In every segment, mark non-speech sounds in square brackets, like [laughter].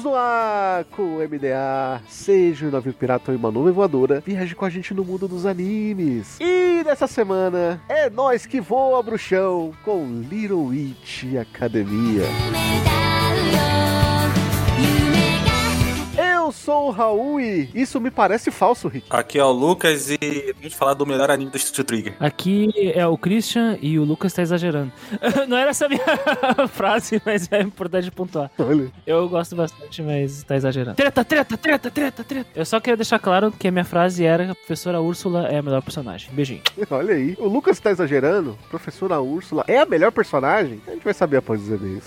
Estamos no ar com o MDA. Seja um navio pirata ou uma nuvem voadora, viaje com a gente no mundo dos animes. E nessa semana é nós que voa bruxão com Little Witch Academia. Eu sou o Raul e isso me parece falso, Rick. Aqui é o Lucas e vamos falar do melhor anime do Studio Trigger. Aqui é o Christian e o Lucas tá exagerando. [laughs] Não era essa a minha [laughs] frase, mas é importante pontuar. Olha. Eu gosto bastante, mas tá exagerando. Treta, treta, treta, treta, treta. Eu só queria deixar claro que a minha frase era a professora Úrsula é a melhor personagem. Beijinho. [laughs] Olha aí. O Lucas tá exagerando. Professora Úrsula é a melhor personagem? A gente vai saber após os e-mails.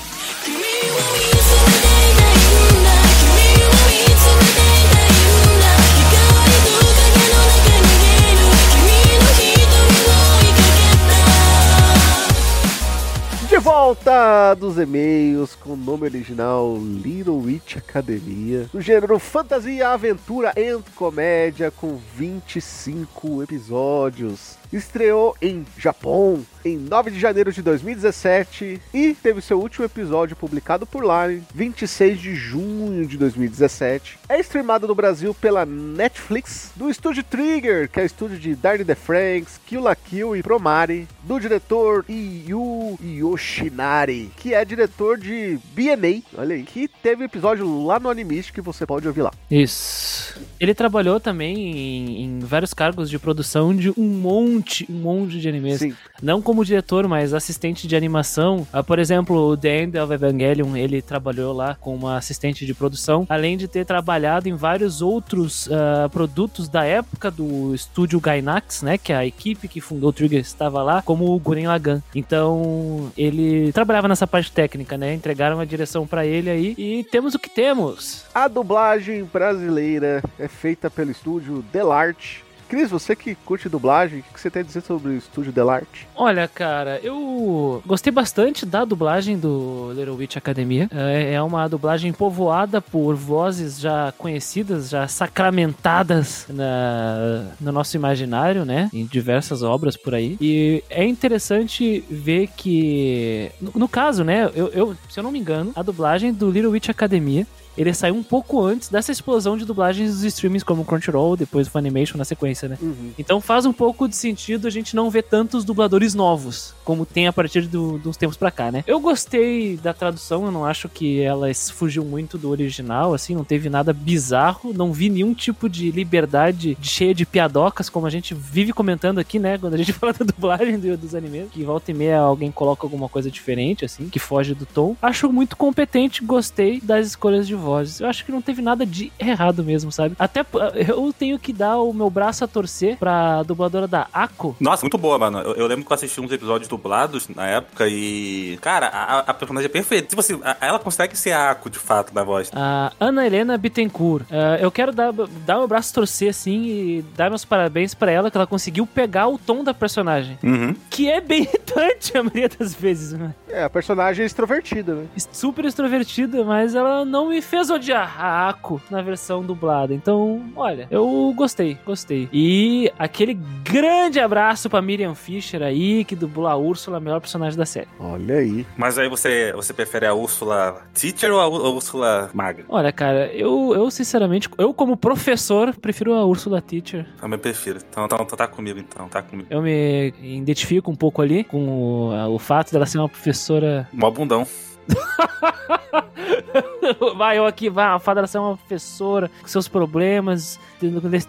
De volta dos e-mails com o nome original Little Witch Academia, no gênero fantasia, aventura e comédia, com 25 episódios. Estreou em Japão em 9 de janeiro de 2017 e teve seu último episódio publicado por lá em 26 de junho de 2017. É streamado no Brasil pela Netflix, do estúdio Trigger, que é estúdio de Darny the Franks, Kill la Kill e Promare, do diretor Yu Yoshinari, que é diretor de BNA, olha aí, que teve episódio lá no Animist que você pode ouvir lá. Isso. Ele trabalhou também em, em vários cargos de produção de um monte, um monte de animes. Sim. Não como diretor, mas assistente de animação. Ah, por exemplo, o The End of Evangelion, ele trabalhou lá como uma assistente de produção, além de ter trabalhado em vários outros ah, produtos da época do estúdio Gainax, né, que é a equipe que fundou o Trigger estava lá, como o Guren Lagann. Então, ele trabalhava nessa parte técnica, né? Entregaram a direção pra ele aí e temos o que temos. A dublagem brasileira é feita pelo estúdio Delarte. Cris, você que curte dublagem, o que você tem a dizer sobre o estúdio Delarte? Olha, cara, eu gostei bastante da dublagem do Little Witch Academia. É é uma dublagem povoada por vozes já conhecidas, já sacramentadas na, no nosso imaginário, né? Em diversas obras por aí. E é interessante ver que, no, no caso, né? Eu, eu, se eu não me engano, a dublagem do Little Witch Academia ele saiu um pouco antes dessa explosão de dublagens dos streamings como o Crunchyroll, depois o Funimation na sequência, né? Uhum. Então faz um pouco de sentido a gente não ver tantos dubladores novos, como tem a partir do- dos tempos pra cá, né? Eu gostei da tradução, eu não acho que ela fugiu muito do original, assim, não teve nada bizarro, não vi nenhum tipo de liberdade de- cheia de piadocas, como a gente vive comentando aqui, né? Quando a gente [laughs] fala da dublagem do- dos animes, que volta e meia alguém coloca alguma coisa diferente, assim, que foge do tom. Acho muito competente, gostei das escolhas de vozes. Eu acho que não teve nada de errado mesmo, sabe? Até eu tenho que dar o meu braço a torcer pra dubladora da Ako. Nossa, muito boa, mano. Eu, eu lembro que eu assisti uns episódios dublados na época e. Cara, a, a personagem é perfeita. Tipo assim, a- ela consegue ser a Ako, de fato, da voz. A Ana Helena Bittencourt. Ah, eu quero dar, dar meu braço torcer, assim, e dar meus parabéns pra ela, que ela conseguiu pegar o tom da personagem. Uhum. Que é bem [laughs] irritante a maioria das vezes, né? É, a personagem é extrovertida, né? super extrovertida, mas ela não me fez odiar a Ako na versão dublada. Então, olha, eu gostei, gostei. E aquele grande abraço pra Miriam Fisher aí, que dubla a Úrsula, a melhor personagem da série. Olha aí. Mas aí você, você prefere a Úrsula Teacher ou a Úrsula Maga? Olha, cara, eu, eu sinceramente, eu como professor, prefiro a Úrsula Teacher. Também prefiro. Então, então, então tá comigo, então. Tá comigo. Eu me identifico um pouco ali com o, o fato dela ser uma professora. Mó bundão. [laughs] vai, eu aqui, vai, a dela ser uma professora com seus problemas,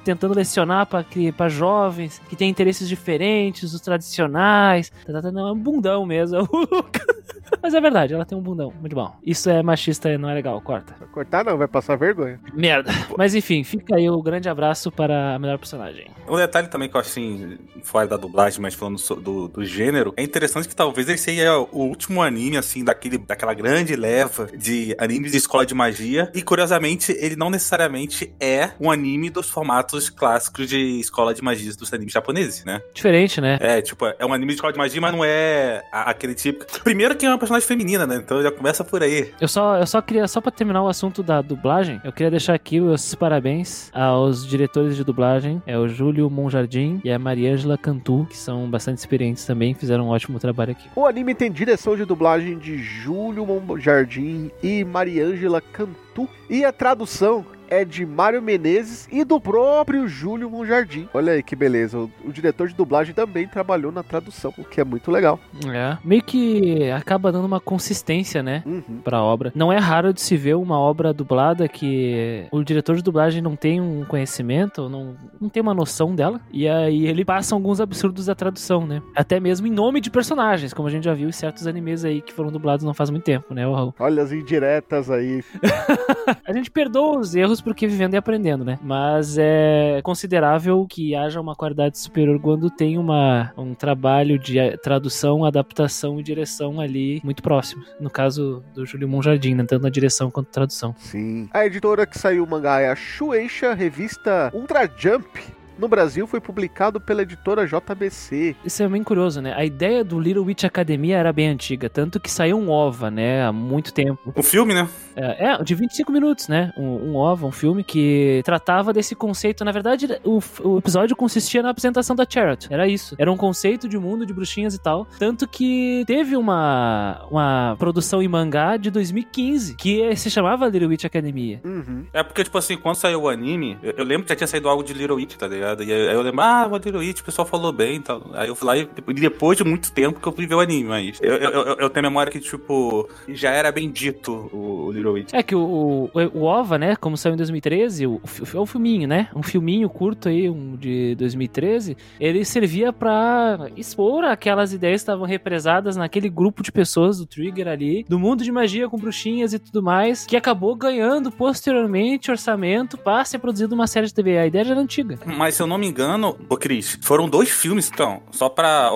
tentando lecionar para jovens que têm interesses diferentes, os tradicionais. Tá, tá, tá, Não, é um bundão mesmo. Mas é verdade, ela tem um bundão. Muito bom. Isso é machista e não é legal, corta. Cortar não, vai passar vergonha. Merda. Mas enfim, fica aí o grande abraço para a melhor personagem. Um detalhe também que eu acho assim, fora da dublagem, mas falando do, do gênero, é interessante que talvez esse seja o último anime, assim, daquele, daquela grande leva de animes de escola de magia. E curiosamente, ele não necessariamente é um anime dos formatos clássicos de escola de magia dos animes japoneses, né? Diferente, né? É, tipo, é um anime de escola de magia, mas não é aquele tipo. Primeiro que é uma personagem feminina, né? Então já começa por aí. Eu só, eu só queria, só pra terminar o assunto da dublagem, eu queria deixar aqui os parabéns aos diretores de dublagem, é o Júlio Monjardim e a Mariângela Cantu, que são bastante experientes também, fizeram um ótimo trabalho aqui. O anime tem direção de dublagem de Júlio Jardim e Mariângela Cantu. E a tradução é de Mário Menezes e do próprio Júlio Monjardim. Olha aí que beleza. O, o diretor de dublagem também trabalhou na tradução, o que é muito legal. É, meio que acaba dando uma consistência, né? Uhum. Pra obra. Não é raro de se ver uma obra dublada que o diretor de dublagem não tem um conhecimento, não, não tem uma noção dela, e aí ele passa alguns absurdos da tradução, né? Até mesmo em nome de personagens, como a gente já viu em certos animes aí que foram dublados não faz muito tempo, né, Raul? Olha as indiretas aí. [laughs] A gente perdoa os erros porque vivendo e aprendendo, né? Mas é considerável que haja uma qualidade superior quando tem uma, um trabalho de eh, tradução, adaptação e direção ali muito próximo. No caso do Júlio Monjardim, né? tanto na direção quanto na tradução. Sim. A editora que saiu o mangá é a Shueisha, revista Ultra Jump. No Brasil foi publicado pela editora JBC. Isso é bem curioso, né? A ideia do Little Witch Academia era bem antiga, tanto que saiu um OVA, né? Há muito tempo. O filme, né? É, é, de 25 minutos, né? Um, um OVA, um filme que tratava desse conceito. Na verdade, o, o episódio consistia na apresentação da Charlotte. Era isso. Era um conceito de mundo de bruxinhas e tal. Tanto que teve uma, uma produção em mangá de 2015 que se chamava Little Witch Academia. Uhum. É porque, tipo assim, quando saiu o anime, eu, eu lembro que já tinha saído algo de Little Witch, tá ligado? E aí eu lembro, ah, o Little Witch, o pessoal falou bem e tal. Aí eu fui lá e depois de muito tempo que eu fui ver o anime, mas eu, eu, eu, eu tenho memória que, tipo, já era bem dito o, o Little Witch. É que o, o, o OVA, né, como saiu em 2013, o, é um filminho, né, um filminho curto aí, um de 2013, ele servia pra expor aquelas ideias que estavam represadas naquele grupo de pessoas do Trigger ali, do mundo de magia com bruxinhas e tudo mais, que acabou ganhando posteriormente orçamento pra ser produzido uma série de TV. A ideia já era antiga. Mas se eu não me engano, ô Cris, foram dois filmes, então, só pra,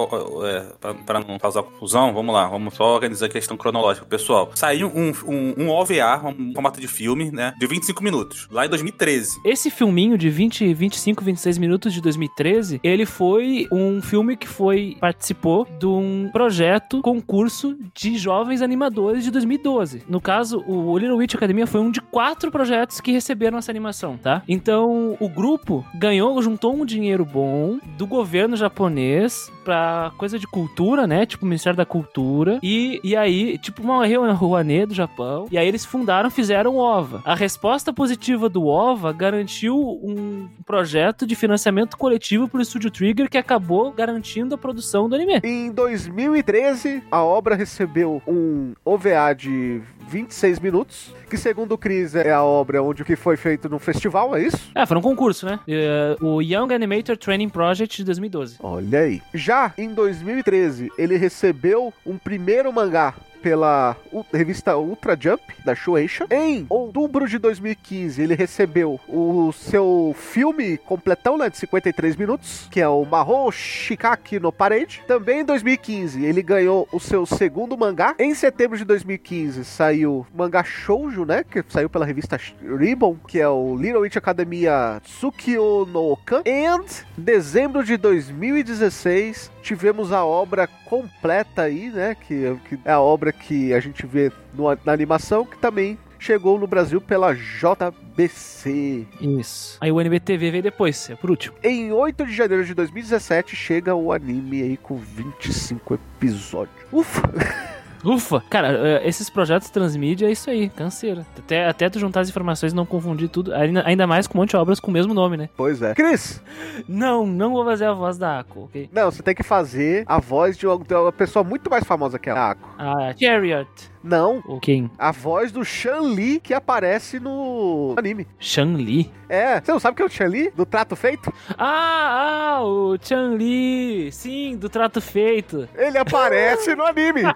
é, pra não causar confusão, vamos lá, vamos só organizar a questão cronológica, pessoal. Saiu um, um, um OVA, um formato de filme, né, de 25 minutos, lá em 2013. Esse filminho de 20, 25, 26 minutos de 2013, ele foi um filme que foi participou de um projeto concurso de jovens animadores de 2012. No caso, o Little Witch Academia foi um de quatro projetos que receberam essa animação, tá? Então, o grupo ganhou, juntou um dinheiro bom do governo japonês pra coisa de cultura, né? Tipo, Ministério da Cultura. E, e aí, tipo, uma Rouanet do Japão. E aí eles fundaram, fizeram o OVA. A resposta positiva do OVA garantiu um projeto de financiamento coletivo pro Estúdio Trigger que acabou garantindo a produção do anime. Em 2013, a obra recebeu um OVA de 26 minutos, que segundo o Chris é a obra onde que foi feito no festival, é isso? É, foi um concurso, né? É, o Young Animator Training Project de 2012. Olha aí. Já em 2013, ele recebeu um primeiro mangá pela revista Ultra Jump da Shueisha. Em outubro de 2015, ele recebeu o seu filme completão, né, de 53 minutos, que é o Mahou Shikaki no Parade. Também em 2015, ele ganhou o seu segundo mangá. Em setembro de 2015, saiu mangá Shoujo, né, que saiu pela revista Ribbon, que é o Little Witch Academia Tsukio no Okan. E dezembro de 2016, tivemos a obra completa aí, né, que, que é a obra que a gente vê no- na animação, que também chegou no Brasil pela JBC. Isso. Aí o NBTV veio depois, é por último. Em 8 de janeiro de 2017 chega o anime aí com 25 episódios. Ufa! [laughs] Ufa! Cara, eh, esses projetos transmídia é isso aí, canseira. Até, até tu juntar as informações e não confundir tudo. Ainda, ainda mais com um monte de obras com o mesmo nome, né? Pois é. Cris, Não, não vou fazer a voz da Ako, ok? não, você tem que fazer a voz de uma, de uma pessoa muito mais famosa que a Ako. A Chariot. Não, Ou quem? a voz do Shan Li que aparece no anime. Shang Li. É, você não sabe quem é o Shan Li? Do Trato Feito? Ah, ah, o Chan Li. Sim, do trato feito. Ele aparece no anime. [laughs]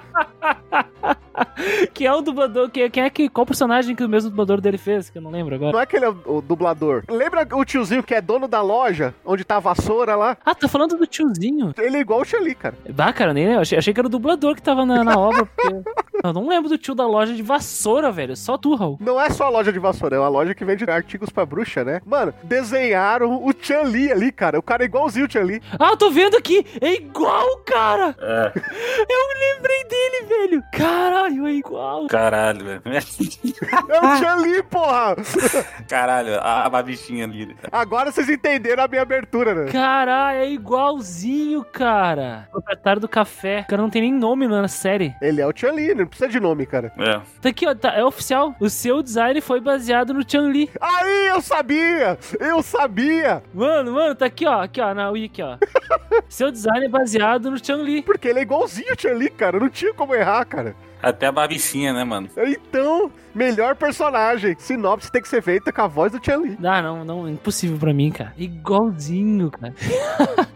Que é o dublador. Que, quem é que. Qual personagem que o mesmo dublador dele fez? Que eu não lembro agora. Não é que ele é o, o dublador. Lembra o tiozinho que é dono da loja, onde tá a vassoura lá? Ah, tá falando do tiozinho. Ele é igual o Shan Li, cara. Bah, cara, nem eu achei, achei que era o dublador que tava na, na obra. Porque... [laughs] Eu não lembro do tio da loja de vassoura, velho. Só tu, Raul. Não é só a loja de vassoura, é uma loja que vende artigos pra bruxa, né? Mano, desenharam o Chan Li ali, cara. O cara é igualzinho o Chan Li. Ah, eu tô vendo aqui. É igual, cara. É, [laughs] Eu lembrei dele, velho. Caralho, é igual. caralho, velho. É o Chan Li, porra! [laughs] Caralho, a, a bichinha ali. Agora vocês entenderam a minha abertura, né? Caralho, é igualzinho, cara. Proprietário do café. O cara não tem nem nome na série. Ele é o Chan Li, não precisa de nome, cara. É. Tá aqui, ó. Tá, é oficial. O seu design foi baseado no Chan Li. Aí, eu sabia! Eu sabia! Mano, mano, tá aqui, ó. Aqui, ó, na wiki, ó. [laughs] seu design é baseado no Chan Li. Porque ele é igualzinho o Chan Li, cara. Não tinha como errar, cara. Até a bichinha, né, mano? Então, melhor personagem. Sinopse tem que ser feita com a voz do Chan Li. Ah, não, não, impossível pra mim, cara. Igualzinho, cara. [laughs]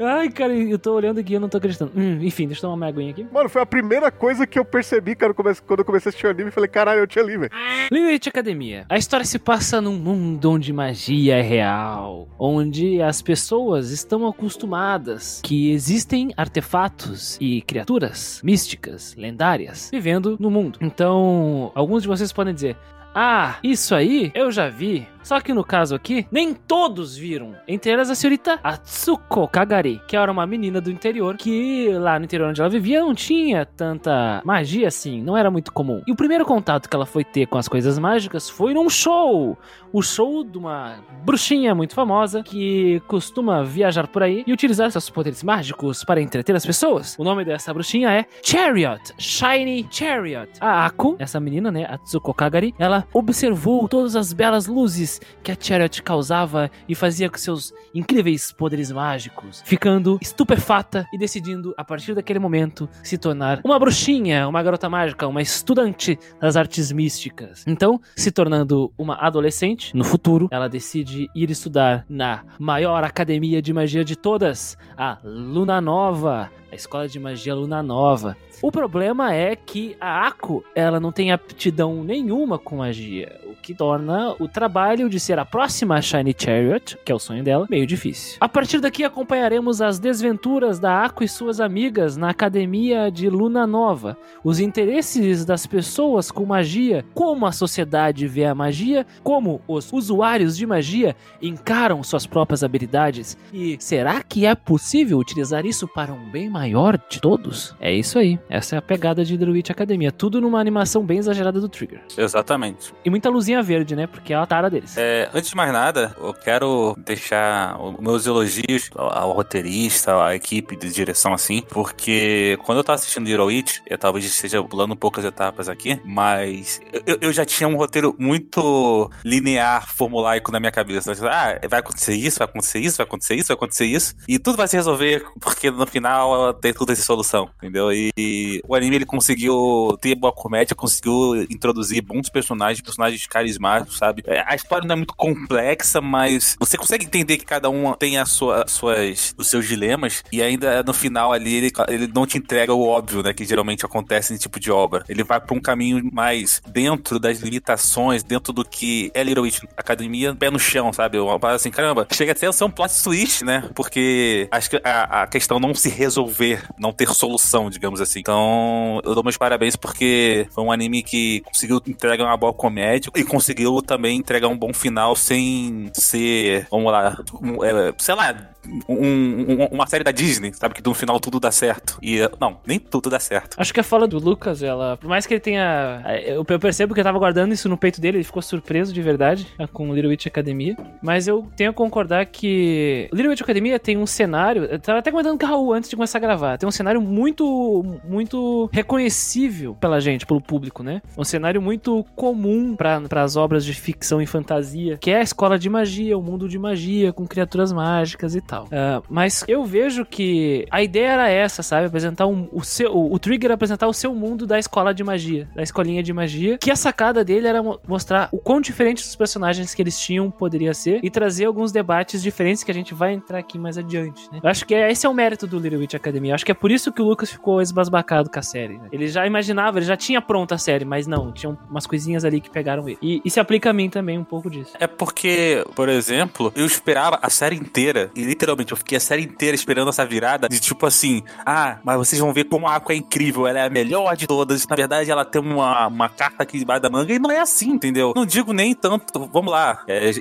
Ai, cara, eu tô olhando aqui e eu não tô acreditando. Hum, enfim, deixa eu tomar uma aguinha aqui. Mano, foi a primeira coisa que eu percebi, cara, quando eu comecei a assistir o anime. Eu falei, caralho, é o Chan Li, velho. Limite Academia. A história se passa num mundo onde magia é real, onde as pessoas estão acostumadas que existem artefatos e criaturas místicas, lendárias, vivendo no mundo. Então, alguns de vocês podem dizer: Ah, isso aí eu já vi. Só que no caso aqui, nem todos viram. Entre elas a senhorita Atsuko Kagari, que era uma menina do interior que lá no interior onde ela vivia não tinha tanta magia assim, não era muito comum. E o primeiro contato que ela foi ter com as coisas mágicas foi num show. O show de uma bruxinha muito famosa que costuma viajar por aí e utilizar seus poderes mágicos para entreter as pessoas. O nome dessa bruxinha é Chariot, Shiny Chariot. A Ako, essa menina, né, Atsuko Kagari, ela observou todas as belas luzes que a Chariot causava e fazia com seus incríveis poderes mágicos, ficando estupefata e decidindo, a partir daquele momento, se tornar uma bruxinha, uma garota mágica, uma estudante das artes místicas. Então, se tornando uma adolescente, no futuro, ela decide ir estudar na maior academia de magia de todas, a Luna Nova, escola de magia Luna Nova. O problema é que a Ako, ela não tem aptidão nenhuma com magia, o que torna o trabalho de ser a próxima Shiny Chariot, que é o sonho dela, meio difícil. A partir daqui acompanharemos as desventuras da Ako e suas amigas na academia de Luna Nova, os interesses das pessoas com magia, como a sociedade vê a magia, como os usuários de magia encaram suas próprias habilidades e será que é possível utilizar isso para um bem maior de todos? É isso aí. Essa é a pegada de Druid Academia. Tudo numa animação bem exagerada do Trigger. Exatamente. E muita luzinha verde, né? Porque é a tara deles. É, antes de mais nada, eu quero deixar os meus elogios ao, roteirista, à equipe de direção, assim, porque quando eu tava assistindo Hero It, eu talvez esteja pulando poucas etapas aqui, mas eu, eu já tinha um roteiro muito linear, formulaico na minha cabeça. Ah, vai acontecer isso, vai acontecer isso, vai acontecer isso, vai acontecer isso, e tudo vai se resolver, porque no final tem essa solução, entendeu? E o anime ele conseguiu ter boa comédia, conseguiu introduzir bons personagens, personagens carismáticos, sabe? É, a história não é muito complexa, mas você consegue entender que cada um tem a sua, suas, os seus dilemas e ainda no final ali ele, ele não te entrega o óbvio, né? Que geralmente acontece nesse tipo de obra. Ele vai para um caminho mais dentro das limitações, dentro do que é Little Witch Academia, pé no chão, sabe? Uma parada assim, caramba, chega até a ser um plot twist, né? Porque acho que a, a questão não se resolver, não ter solução, digamos assim. Então, eu dou meus parabéns porque foi um anime que conseguiu entregar uma boa comédia e conseguiu também entregar um bom final sem ser, vamos lá, é, sei lá, um, um, uma série da Disney, sabe? Que no final tudo dá certo. E não, nem tudo dá certo. Acho que a fala do Lucas, ela. Por mais que ele tenha. Eu, percebo que eu tava guardando isso no peito dele, ele ficou surpreso de verdade com Little Witch Academia. Mas eu tenho a concordar que Little Witch Academia tem um cenário. Eu tava até comentando com o Raul antes de começar gravar. Tem um cenário muito, muito reconhecível pela gente, pelo público, né? Um cenário muito comum para as obras de ficção e fantasia, que é a escola de magia, o mundo de magia, com criaturas mágicas e tal. Uh, mas eu vejo que a ideia era essa, sabe? Apresentar um, o seu. O, Trigger apresentar o seu mundo da escola de magia, da escolinha de magia. Que a sacada dele era mostrar o quão diferentes os personagens que eles tinham poderia ser e trazer alguns debates diferentes que a gente vai entrar aqui mais adiante, né? Eu acho que é, esse é o mérito do Little Witch Academy. Eu acho que é por isso que o Lucas ficou esbasbacado com a série. Né? Ele já imaginava, ele já tinha pronta a série, mas não, tinham umas coisinhas ali que pegaram ele. E, e se aplica a mim também um pouco disso. É porque, por exemplo, eu esperava a série inteira e literalmente eu fiquei a série inteira esperando essa virada de tipo assim, ah, mas vocês vão ver como a Aqua é incrível, ela é a melhor de todas. Na verdade, ela tem uma, uma carta aqui debaixo da manga e não é assim, entendeu? Não digo nem tanto, vamos lá, é,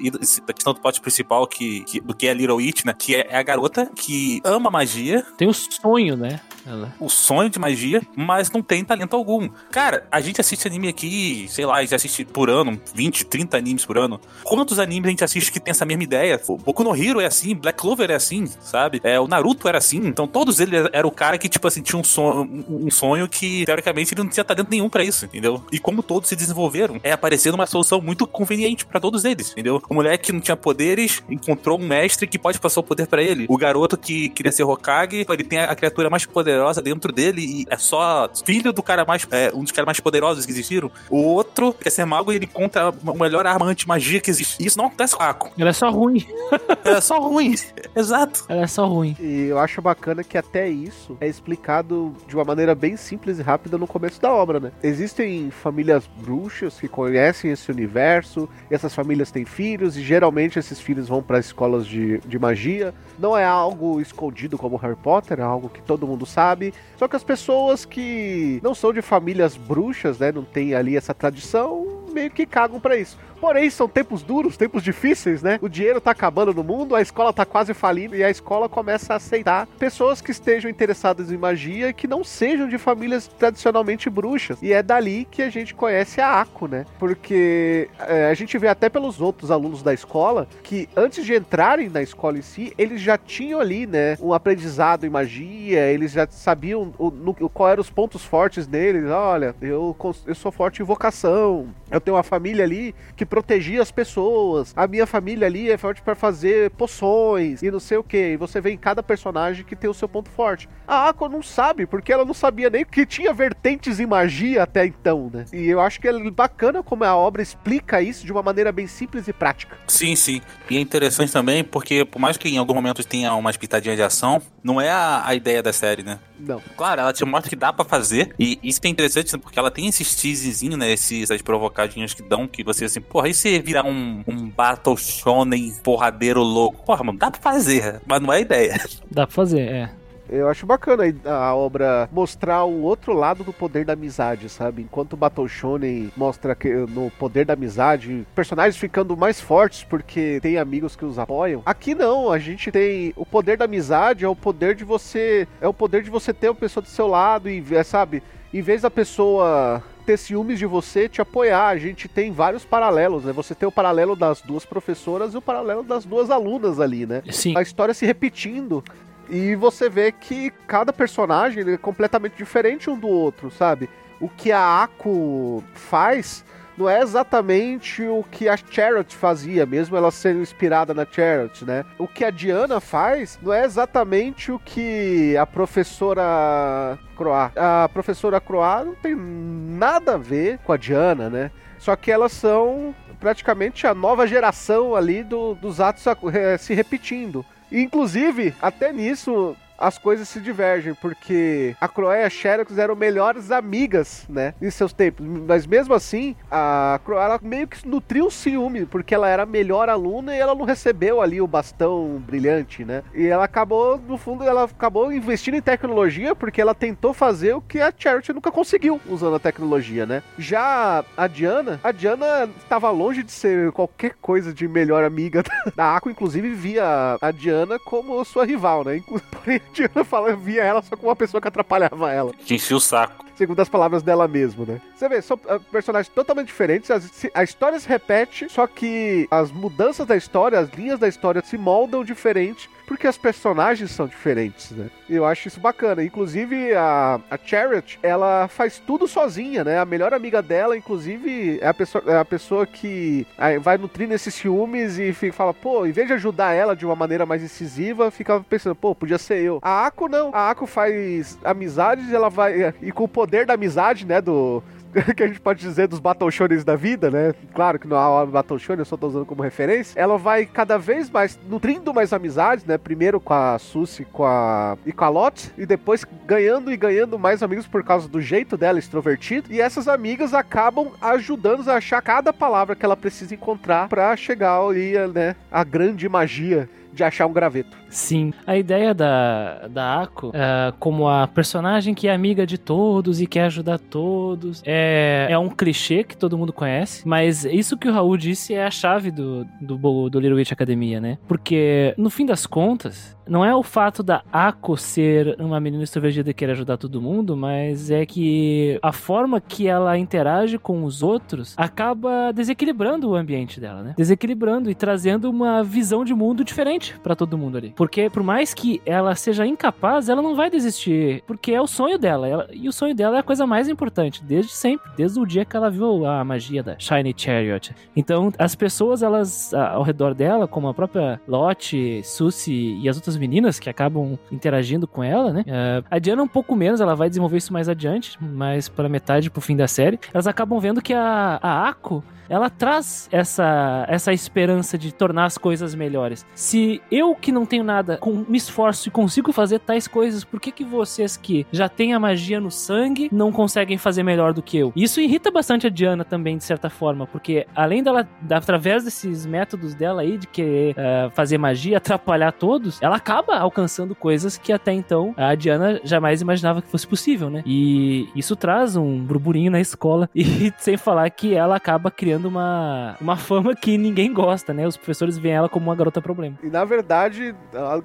da questão do plot principal que, que, do que é Little It, né? Que é, é a garota que ama magia. Tem o sonho, né? O sonho de magia, mas não tem talento algum. Cara, a gente assiste anime aqui, sei lá, a gente assiste por ano, 20, 30 animes por ano. Quantos animes a gente assiste que tem essa mesma ideia? O Boku no Hero é assim, Black Clover é assim, sabe? É, o Naruto era assim, então todos eles eram o cara que, tipo assim, tinha um sonho, um sonho que, teoricamente, ele não tinha talento nenhum para isso, entendeu? E como todos se desenvolveram, é aparecendo uma solução muito conveniente para todos eles, entendeu? O moleque que não tinha poderes encontrou um mestre que pode passar o poder para ele. O garoto que queria ser Hokage, ele tem a criatura mais poderosa dentro dele e é só filho do cara mais, é, um dos caras mais poderosos que existiram. O outro quer ser mago e ele encontra o melhor arma anti-magia que existe. E isso não acontece com a Ako. Ele é só ruim. [laughs] é só ruim. [laughs] Exato. Ela é só ruim. E eu acho bacana que até isso é explicado de uma maneira bem simples e rápida no começo da obra, né? Existem famílias bruxas que conhecem esse universo, essas famílias têm filhos e geralmente esses filhos vão para escolas de, de magia. Não é algo escondido como Harry Potter, é algo que todo mundo sabe. Só que as pessoas que não são de famílias bruxas, né, não tem ali essa tradição, meio que cagam para isso. Porém, são tempos duros, tempos difíceis, né? O dinheiro tá acabando no mundo, a escola tá quase falindo e a escola começa a aceitar pessoas que estejam interessadas em magia e que não sejam de famílias tradicionalmente bruxas. E é dali que a gente conhece a Ako, né? Porque é, a gente vê até pelos outros alunos da escola que antes de entrarem na escola em si, eles já tinham ali, né, um aprendizado em magia, eles já sabiam o, no, qual eram os pontos fortes deles. Olha, eu, eu sou forte em vocação, eu tenho uma família ali que protegia as pessoas. A minha família ali é forte para fazer poções e não sei o que. E você vê em cada personagem que tem o seu ponto forte. A Aqua não sabe, porque ela não sabia nem que tinha vertentes em magia até então, né? E eu acho que é bacana como a obra explica isso de uma maneira bem simples e prática. Sim, sim. E é interessante também porque, por mais que em alguns momentos tenha uma pitadinha de ação, não é a, a ideia da série, né? Não. Claro, ela te mostra que dá para fazer. E isso é interessante né? porque ela tem esses teasezinhos, né? Esses, essas provocadinhas que dão que você assim, porra, e se virar um, um Battle Shonen porradeiro louco? Porra, mano, dá pra fazer, mas não é a ideia. Dá pra fazer, é. Eu acho bacana a obra mostrar o outro lado do poder da amizade, sabe? Enquanto o Battle Shonen mostra que no poder da amizade, personagens ficando mais fortes porque tem amigos que os apoiam. Aqui não, a gente tem o poder da amizade, é o poder de você, é o poder de você ter uma pessoa do seu lado e, sabe, em vez da pessoa ter ciúmes de você, te apoiar. A gente tem vários paralelos, né? Você tem o paralelo das duas professoras e o paralelo das duas alunas ali, né? Sim. A história se repetindo. E você vê que cada personagem é completamente diferente um do outro, sabe? O que a Ako faz não é exatamente o que a Charlotte fazia, mesmo ela sendo inspirada na Charlotte, né? O que a Diana faz não é exatamente o que a professora Croá. A professora Croá não tem nada a ver com a Diana, né? Só que elas são praticamente a nova geração ali do, dos atos é, se repetindo. Inclusive, até nisso, as coisas se divergem, porque a Croé e a Xerox eram melhores amigas, né, em seus tempos. Mas mesmo assim, a Croé ela meio que nutriu o ciúme, porque ela era a melhor aluna e ela não recebeu ali o bastão brilhante, né? E ela acabou, no fundo, ela acabou investindo em tecnologia porque ela tentou fazer o que a Charity nunca conseguiu usando a tecnologia, né? Já a Diana, a Diana estava longe de ser qualquer coisa de melhor amiga [laughs] da Aqua, inclusive via a Diana como sua rival, né? [laughs] Porém, [laughs] Diana fala, via ela só como uma pessoa que atrapalhava ela. Que enchia o saco. Segundo as palavras dela mesmo, né? Você vê, são uh, personagens totalmente diferentes, as, a história se repete, só que as mudanças da história, as linhas da história se moldam diferente porque as personagens são diferentes, né? Eu acho isso bacana. Inclusive, a, a Chariot, ela faz tudo sozinha, né? A melhor amiga dela, inclusive, é a pessoa, é a pessoa que vai nutrindo esses ciúmes e fica, fala, pô, em vez de ajudar ela de uma maneira mais incisiva, fica pensando, pô, podia ser eu. A Ako não. A Ako faz amizades, ela vai. E com o poder da amizade, né? Do, [laughs] que a gente pode dizer dos Battle da vida, né? Claro que não há Battle Shonen, eu só tô usando como referência. Ela vai cada vez mais nutrindo mais amizades, né? Primeiro com a Suzy com a... e com a Lot, e depois ganhando e ganhando mais amigos por causa do jeito dela extrovertido. E essas amigas acabam ajudando a achar cada palavra que ela precisa encontrar para chegar ali, né? A grande magia de achar um graveto. Sim. A ideia da, da Ako, uh, como a personagem que é amiga de todos e quer ajudar todos, é, é um clichê que todo mundo conhece, mas isso que o Raul disse é a chave do, do, do Little Witch Academia, né? Porque, no fim das contas, não é o fato da Ako ser uma menina extrovertida que quer ajudar todo mundo, mas é que a forma que ela interage com os outros acaba desequilibrando o ambiente dela, né? Desequilibrando e trazendo uma visão de mundo diferente para todo mundo ali. Porque por mais que ela seja incapaz, ela não vai desistir, porque é o sonho dela. Ela, e o sonho dela é a coisa mais importante, desde sempre, desde o dia que ela viu a magia da Shiny Chariot. Então, as pessoas, elas ao redor dela, como a própria Lotte, Susie e as outras meninas que acabam interagindo com ela, né? Uh, a Diana um pouco menos, ela vai desenvolver isso mais adiante, mais para metade pro fim da série. Elas acabam vendo que a, a Ako ela traz essa, essa esperança de tornar as coisas melhores. Se eu que não tenho nada, com, me esforço e consigo fazer tais coisas, por que, que vocês que já têm a magia no sangue não conseguem fazer melhor do que eu? Isso irrita bastante a Diana também, de certa forma, porque além dela, através desses métodos dela aí de querer uh, fazer magia, atrapalhar todos, ela acaba alcançando coisas que até então a Diana jamais imaginava que fosse possível, né? E isso traz um burburinho na escola, [laughs] e sem falar que ela acaba criando uma, uma fama que ninguém gosta, né? Os professores veem ela como uma garota problema. E na verdade,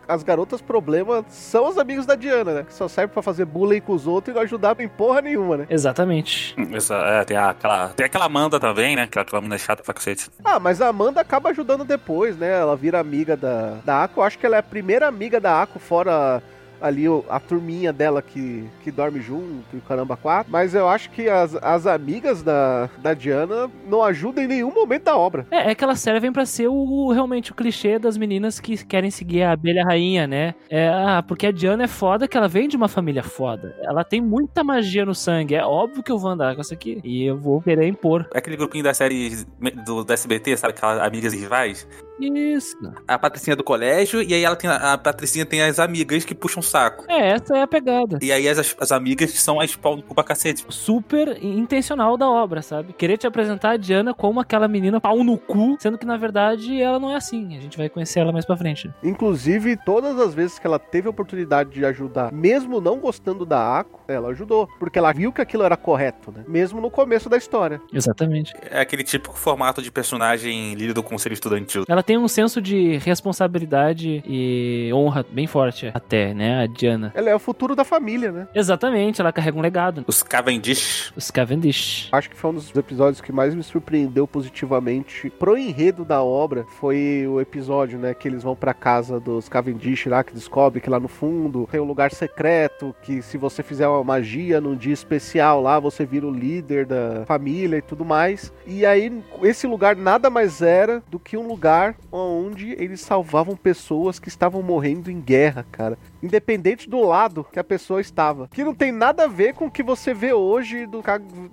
as garotas problema são os amigos da Diana, né? Que só serve para fazer bullying com os outros e não ajudar em porra nenhuma, né? Exatamente. Essa, é, tem, aquela, tem aquela Amanda também, né? Aquela, aquela menina chata pra cacete. Ah, mas a Amanda acaba ajudando depois, né? Ela vira amiga da, da Ako. Eu acho que ela é a primeira amiga da Ako fora ali a turminha dela que, que dorme junto e caramba quatro. Mas eu acho que as, as amigas da, da Diana não ajudam em nenhum momento da obra. É, é que elas servem para ser o, realmente o clichê das meninas que querem seguir a abelha rainha, né? É, ah, porque a Diana é foda que ela vem de uma família foda. Ela tem muita magia no sangue. É óbvio que eu vou andar com essa aqui. E eu vou querer impor. É aquele grupinho da série do, do SBT, sabe? Aquelas amigas rivais. Isso. A Patricinha do colégio, e aí ela tem. A Patricinha tem as amigas que puxam saco. É, essa é a pegada. E aí as, as amigas são as pau no cu pra cacete. Super intencional da obra, sabe? Querer te apresentar a Diana como aquela menina pau no cu, sendo que na verdade ela não é assim. A gente vai conhecer ela mais pra frente. Inclusive, todas as vezes que ela teve a oportunidade de ajudar, mesmo não gostando da Ako, ela ajudou. Porque ela viu que aquilo era correto, né? Mesmo no começo da história. Exatamente. É aquele típico formato de personagem líder do conselho estudantil. Ela tem um senso de responsabilidade e honra bem forte até, né? A Diana ela é o futuro da família, né? Exatamente, ela carrega um legado. Os Cavendish. Os Cavendish. Acho que foi um dos episódios que mais me surpreendeu positivamente pro enredo da obra. Foi o episódio, né, que eles vão pra casa dos Cavendish lá, que descobre que lá no fundo tem um lugar secreto, que se você fizer uma magia num dia especial lá, você vira o líder da família e tudo mais. E aí, esse lugar nada mais era do que um lugar onde eles salvavam pessoas que estavam morrendo em guerra, cara. Independente do lado que a pessoa estava. Que não tem nada a ver com o que você vê hoje do,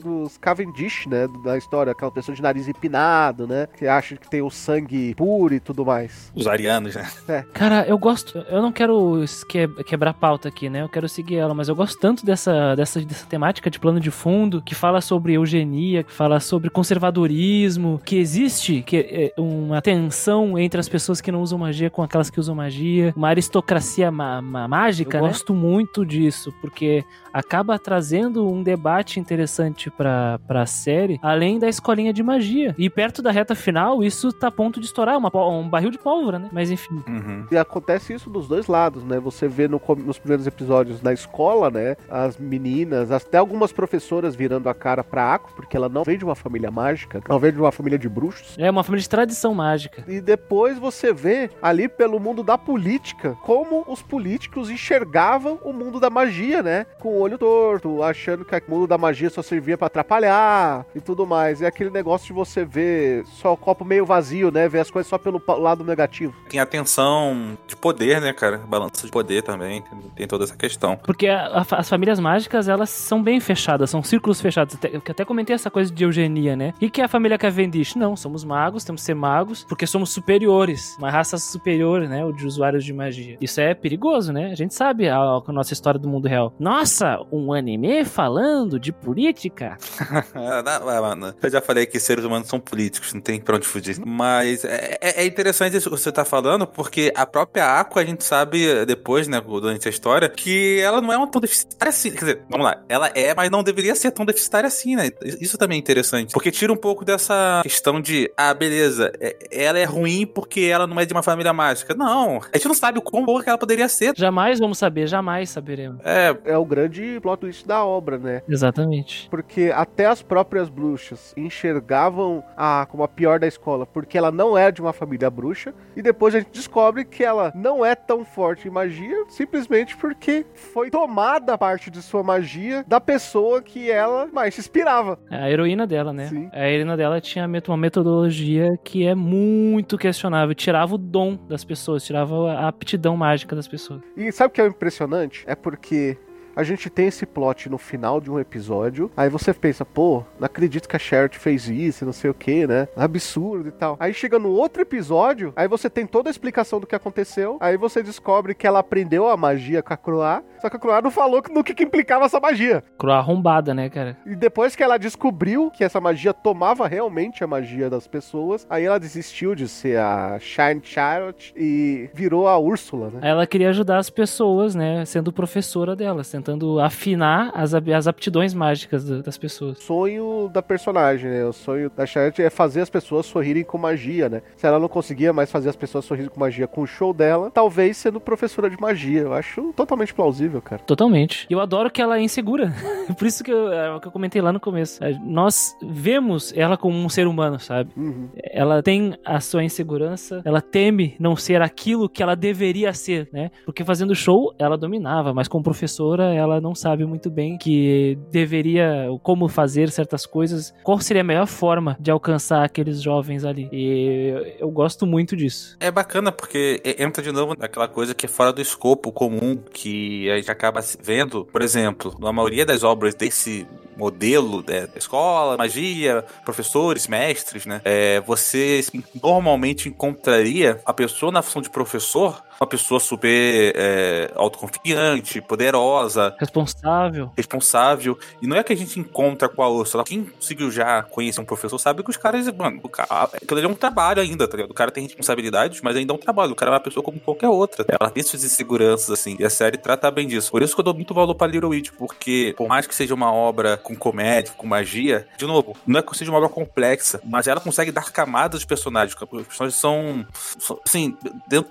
dos Cavendish, né? Da história, aquela pessoa de nariz empinado, né? Que acha que tem o sangue puro e tudo mais. Os arianos, né? É. Cara, eu gosto. Eu não quero quebrar pauta aqui, né? Eu quero seguir ela, mas eu gosto tanto dessa, dessa, dessa temática de plano de fundo que fala sobre eugenia, que fala sobre conservadorismo, que existe que, é, uma tensão entre as pessoas que não usam magia com aquelas que usam magia, uma aristocracia ma ma mágica. Eu né? gosto muito disso, porque acaba trazendo um debate interessante pra, pra série, além da escolinha de magia. E perto da reta final, isso tá a ponto de estourar uma, um barril de pólvora, né? Mas enfim. Uhum. E acontece isso dos dois lados, né? Você vê no, nos primeiros episódios na escola, né? As meninas, até algumas professoras virando a cara pra Ako, porque ela não vem de uma família mágica, não vem de uma família de bruxos. É uma família de tradição mágica. E depois você vê ali pelo mundo da política como os políticos enxergavam o mundo da magia, né? Com o olho torto, achando que o mundo da magia só servia para atrapalhar e tudo mais. É aquele negócio de você ver só o copo meio vazio, né? Ver as coisas só pelo lado negativo. Tem a tensão de poder, né, cara? Balanço de poder também. Tem toda essa questão. Porque a, a, as famílias mágicas, elas são bem fechadas, são círculos fechados. Até, eu até comentei essa coisa de eugenia, né? E que é a família Cavendish? Não, somos magos, temos que ser magos, porque somos superiores. Uma raça superior, né? O de usuários de magia. Isso é perigoso, né? A gente sabe a, a nossa história do mundo real. Nossa, um anime falando de política? [laughs] não, eu já falei que seres humanos são políticos, não tem pra onde fugir. Mas é, é, é interessante isso que você tá falando, porque a própria Aqua, a gente sabe depois, né, durante a história, que ela não é uma tão deficitária assim. Quer dizer, vamos lá, ela é, mas não deveria ser tão deficitária assim, né? Isso também é interessante. Porque tira um pouco dessa questão de, ah, beleza, é, ela é ruim porque ela não é de uma família mágica. Não, a gente não sabe o quão boa que ela poderia ser. Jamais vamos saber, jamais saberemos. É, é o grande plot twist da obra, né? Exatamente. Porque até as próprias bruxas enxergavam a como a pior da escola, porque ela não é de uma família bruxa, e depois a gente descobre que ela não é tão forte em magia, simplesmente porque foi tomada parte de sua magia da pessoa que ela mais se inspirava. É a heroína dela, né? Sim. A heroína dela tinha uma metodologia que é muito questionável, tirava o dom das pessoas, tirava a aptidão mágica das pessoas. E sabe o que é impressionante? É porque a gente tem esse plot no final de um episódio. Aí você pensa, pô, não acredito que a Sheriff fez isso, não sei o que, né? Absurdo e tal. Aí chega no outro episódio, aí você tem toda a explicação do que aconteceu. Aí você descobre que ela aprendeu a magia com a Croix, só que a Croix não falou no que, que implicava essa magia. Croix arrombada, né, cara? E depois que ela descobriu que essa magia tomava realmente a magia das pessoas, aí ela desistiu de ser a Shine Charlotte e virou a Úrsula, né? Ela queria ajudar as pessoas, né? Sendo professora delas, tentando tentando afinar as, as aptidões mágicas das pessoas. Sonho da personagem, né? O sonho da Charlotte é fazer as pessoas sorrirem com magia, né? Se ela não conseguia mais fazer as pessoas sorrirem com magia com o show dela, talvez sendo professora de magia. Eu acho totalmente plausível, cara. Totalmente. E eu adoro que ela é insegura. [laughs] Por isso que eu, é que eu comentei lá no começo. É, nós vemos ela como um ser humano, sabe? Uhum. Ela tem a sua insegurança, ela teme não ser aquilo que ela deveria ser, né? Porque fazendo show, ela dominava, mas como professora, ela não sabe muito bem que deveria, como fazer certas coisas, qual seria a melhor forma de alcançar aqueles jovens ali. E eu gosto muito disso. É bacana porque entra de novo naquela coisa que é fora do escopo comum que a gente acaba vendo, por exemplo, na maioria das obras desse modelo né, escola, magia, professores, mestres, né? É, você normalmente encontraria a pessoa na função de professor uma pessoa super é, autoconfiante, poderosa. Responsável. Responsável. E não é que a gente encontra com a Ursula. Quem conseguiu já conhecer um professor sabe que os caras, mano, o cara, aquilo é um trabalho ainda, tá ligado? O cara tem responsabilidades, mas ainda é um trabalho. O cara é uma pessoa como qualquer outra. Ela tem suas inseguranças, assim. E a série trata bem disso. Por isso que eu dou muito valor pra Little Witch, porque por mais que seja uma obra com comédia, com magia, de novo, não é que seja uma obra complexa, mas ela consegue dar camadas de personagens. Os personagens são, são assim,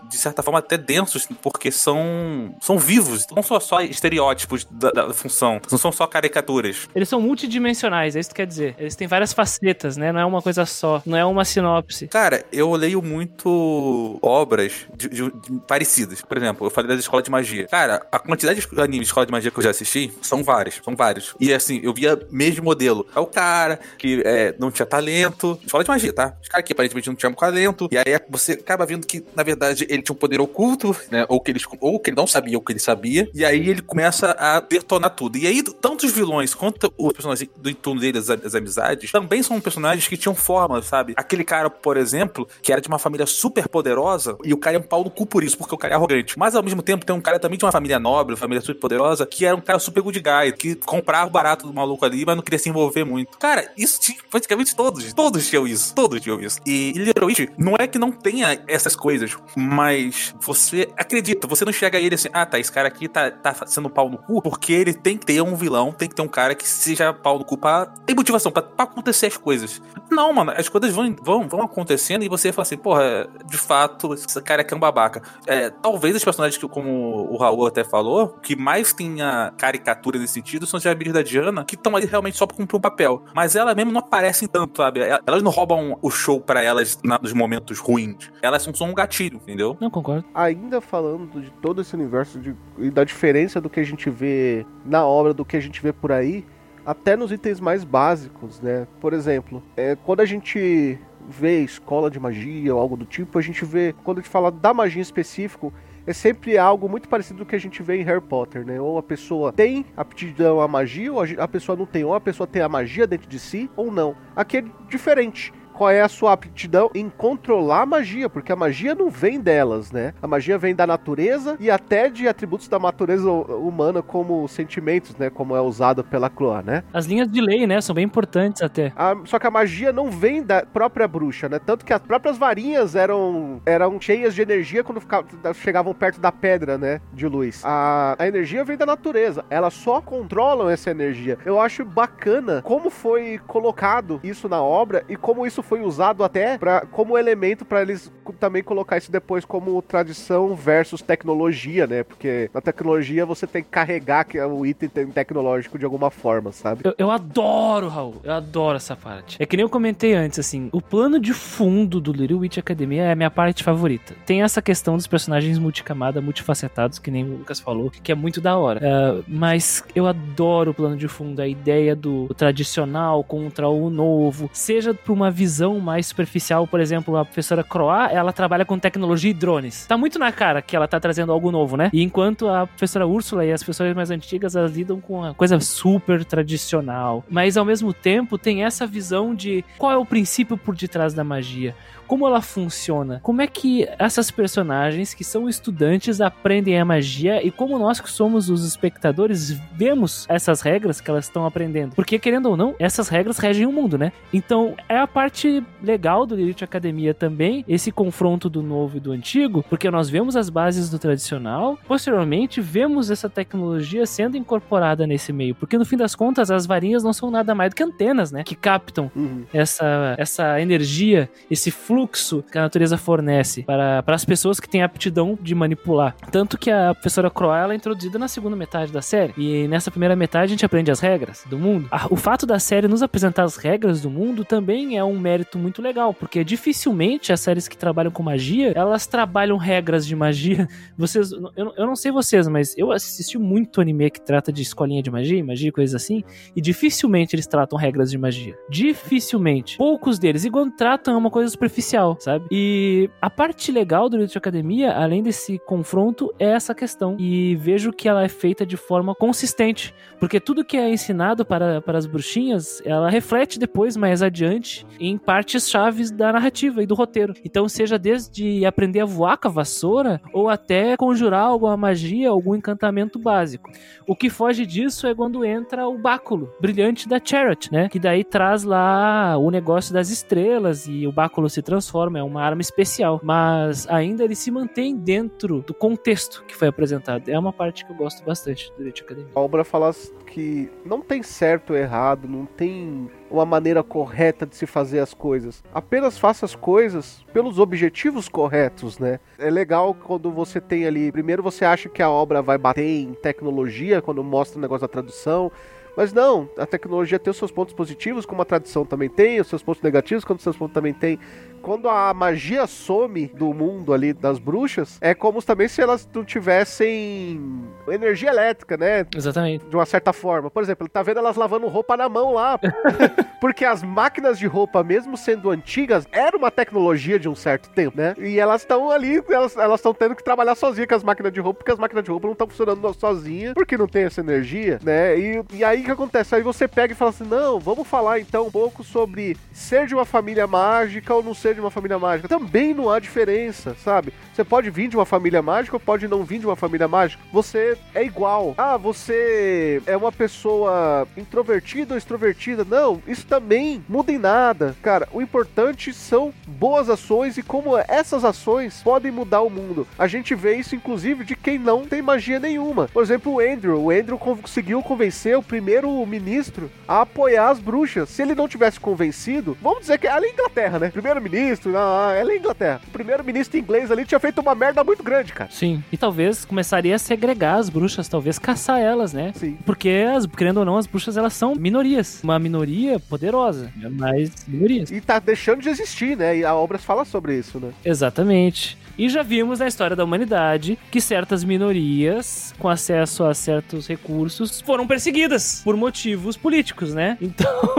de certa forma, até densos, porque são, são vivos, não são só estereótipos da, da, função, não são só caricaturas. Eles são multidimensionais, é isso que quer dizer. Eles têm várias facetas, né? Não é uma coisa só, não é uma sinopse. Cara, eu leio muito obras de, de, de, parecidas. Por exemplo, eu falei das escolas de magia. Cara, a quantidade de animes de escola de magia que eu já assisti são vários, são vários. E assim, eu vi magia mesmo modelo. É o cara que é, não tinha talento. Escola de magia, tá? Os caras que aparentemente não tinham talento. E aí você acaba vendo que, na verdade, ele tinha um poder oculto, né? Ou que, ele, ou que ele não sabia o que ele sabia. E aí ele começa a detonar tudo. E aí, tanto os vilões quanto os personagens do entorno dele, as, as amizades, também são personagens que tinham forma, sabe? Aquele cara, por exemplo, que era de uma família super poderosa, e o cara é um pau no cu por isso, porque o cara é arrogante. Mas ao mesmo tempo tem um cara também de uma família nobre, uma família super poderosa, que era um cara super good guy, que comprava o barato do maluco ali, mas não queria se envolver muito. Cara, isso tinha praticamente todos. Todos tinham isso. Todos tinham isso. E Little Witch não é que não tenha essas coisas, mas você acredita, você não chega ele assim, ah tá, esse cara aqui tá, tá sendo pau no cu, porque ele tem que ter um vilão, tem que ter um cara que seja pau no cu pra ter motivação, pra, pra acontecer as coisas. Não, mano, as coisas vão, vão, vão acontecendo e você fala assim, porra, de fato, esse cara aqui é um babaca. É, talvez os personagens que, como o Raul até falou, que mais tenha caricatura nesse sentido são os Jabir da Diana, que estão ali realmente só pra cumprir um papel. Mas elas mesmo não aparecem tanto, sabe? Elas não roubam o show para elas nos momentos ruins. Elas são só um gatilho, entendeu? Não concordo. Ainda falando de todo esse universo de, e da diferença do que a gente vê na obra do que a gente vê por aí, até nos itens mais básicos, né? Por exemplo, é, quando a gente vê escola de magia ou algo do tipo, a gente vê, quando a gente fala da magia em específico, é sempre algo muito parecido do que a gente vê em Harry Potter, né? Ou a pessoa tem aptidão à magia, ou a pessoa não tem, ou a pessoa tem a magia dentro de si, ou não. Aqui é diferente qual é a sua aptidão em controlar a magia, porque a magia não vem delas, né? A magia vem da natureza e até de atributos da natureza humana, como sentimentos, né? Como é usado pela Cloa, né? As linhas de lei, né? São bem importantes até. A, só que a magia não vem da própria bruxa, né? Tanto que as próprias varinhas eram, eram cheias de energia quando ficavam, chegavam perto da pedra, né? De luz. A, a energia vem da natureza. Elas só controlam essa energia. Eu acho bacana como foi colocado isso na obra e como isso foi usado até pra, como elemento para eles também colocar isso depois como tradição versus tecnologia, né? Porque na tecnologia você tem que carregar é o item tecnológico de alguma forma, sabe? Eu, eu adoro, Raul. Eu adoro essa parte. É que nem eu comentei antes, assim, o plano de fundo do Little Witch Academia é a minha parte favorita. Tem essa questão dos personagens multicamada, multifacetados, que nem o Lucas falou, que é muito da hora. Uh, mas eu adoro o plano de fundo, a ideia do tradicional contra o novo, seja por uma visão visão mais superficial, por exemplo, a professora Croá, ela trabalha com tecnologia e drones. Tá muito na cara que ela tá trazendo algo novo, né? E enquanto a professora Úrsula e as professoras mais antigas, elas lidam com uma coisa super tradicional. Mas ao mesmo tempo tem essa visão de qual é o princípio por detrás da magia como ela funciona, como é que essas personagens que são estudantes aprendem a magia e como nós que somos os espectadores vemos essas regras que elas estão aprendendo. Porque querendo ou não, essas regras regem o mundo, né? Então é a parte legal do Elite Academia também, esse confronto do novo e do antigo, porque nós vemos as bases do tradicional, posteriormente vemos essa tecnologia sendo incorporada nesse meio, porque no fim das contas as varinhas não são nada mais do que antenas, né? Que captam uhum. essa, essa energia, esse fluxo fluxo que a natureza fornece para, para as pessoas que têm aptidão de manipular. Tanto que a professora Croa ela é introduzida na segunda metade da série. E nessa primeira metade a gente aprende as regras do mundo. O fato da série nos apresentar as regras do mundo também é um mérito muito legal, porque dificilmente as séries que trabalham com magia, elas trabalham regras de magia. [laughs] Vocês, eu, eu não sei vocês, mas eu assisti muito anime que trata de escolinha de magia, magia, coisas assim, e dificilmente eles tratam regras de magia. Dificilmente. Poucos deles. E quando tratam é uma coisa superficial sabe? E a parte legal do Elite Academia, além desse confronto, é essa questão. E vejo que ela é feita de forma consistente, porque tudo que é ensinado para, para as bruxinhas, ela reflete depois, mais adiante, em partes chaves da narrativa e do roteiro. Então, seja desde aprender a voar com a vassoura, ou até conjurar alguma magia, algum encantamento básico. O que foge disso é quando entra o báculo brilhante da Chariot, né? Que daí traz lá o negócio das estrelas e o báculo se transforma transforma, é uma arma especial, mas ainda ele se mantém dentro do contexto que foi apresentado. É uma parte que eu gosto bastante do Elite Academia. A obra fala que não tem certo ou errado, não tem uma maneira correta de se fazer as coisas. Apenas faça as coisas pelos objetivos corretos, né? É legal quando você tem ali, primeiro você acha que a obra vai bater em tecnologia quando mostra o negócio da tradução, Mas não, a tecnologia tem os seus pontos positivos, como a tradição também tem, os seus pontos negativos, como os seus pontos também tem quando a magia some do mundo ali das bruxas, é como também se elas não tivessem energia elétrica, né? Exatamente. De uma certa forma. Por exemplo, ele tá vendo elas lavando roupa na mão lá. [laughs] porque as máquinas de roupa, mesmo sendo antigas, era uma tecnologia de um certo tempo, né? E elas estão ali, elas estão tendo que trabalhar sozinha com as máquinas de roupa, porque as máquinas de roupa não estão funcionando sozinha, porque não tem essa energia, né? E, e aí o que acontece? Aí você pega e fala assim: não, vamos falar então um pouco sobre ser de uma família mágica ou não ser de uma família mágica. Também não há diferença, sabe? Você pode vir de uma família mágica ou pode não vir de uma família mágica. Você é igual. Ah, você é uma pessoa introvertida ou extrovertida. Não, isso também muda em nada. Cara, o importante são boas ações e como essas ações podem mudar o mundo. A gente vê isso, inclusive, de quem não tem magia nenhuma. Por exemplo, o Andrew. O Andrew conseguiu convencer o primeiro-ministro a apoiar as bruxas. Se ele não tivesse convencido, vamos dizer que é a Inglaterra, né? Primeiro-ministro primeiro-ministro, não, ela é Inglaterra. O primeiro-ministro inglês ali tinha feito uma merda muito grande, cara. Sim. E talvez começaria a segregar as bruxas, talvez caçar elas, né? Sim. Porque, as, querendo ou não, as bruxas elas são minorias. Uma minoria poderosa, mas minorias. E tá deixando de existir, né? E a obra fala sobre isso, né? Exatamente. E já vimos na história da humanidade que certas minorias, com acesso a certos recursos, foram perseguidas por motivos políticos, né? [laughs] Então.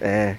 É.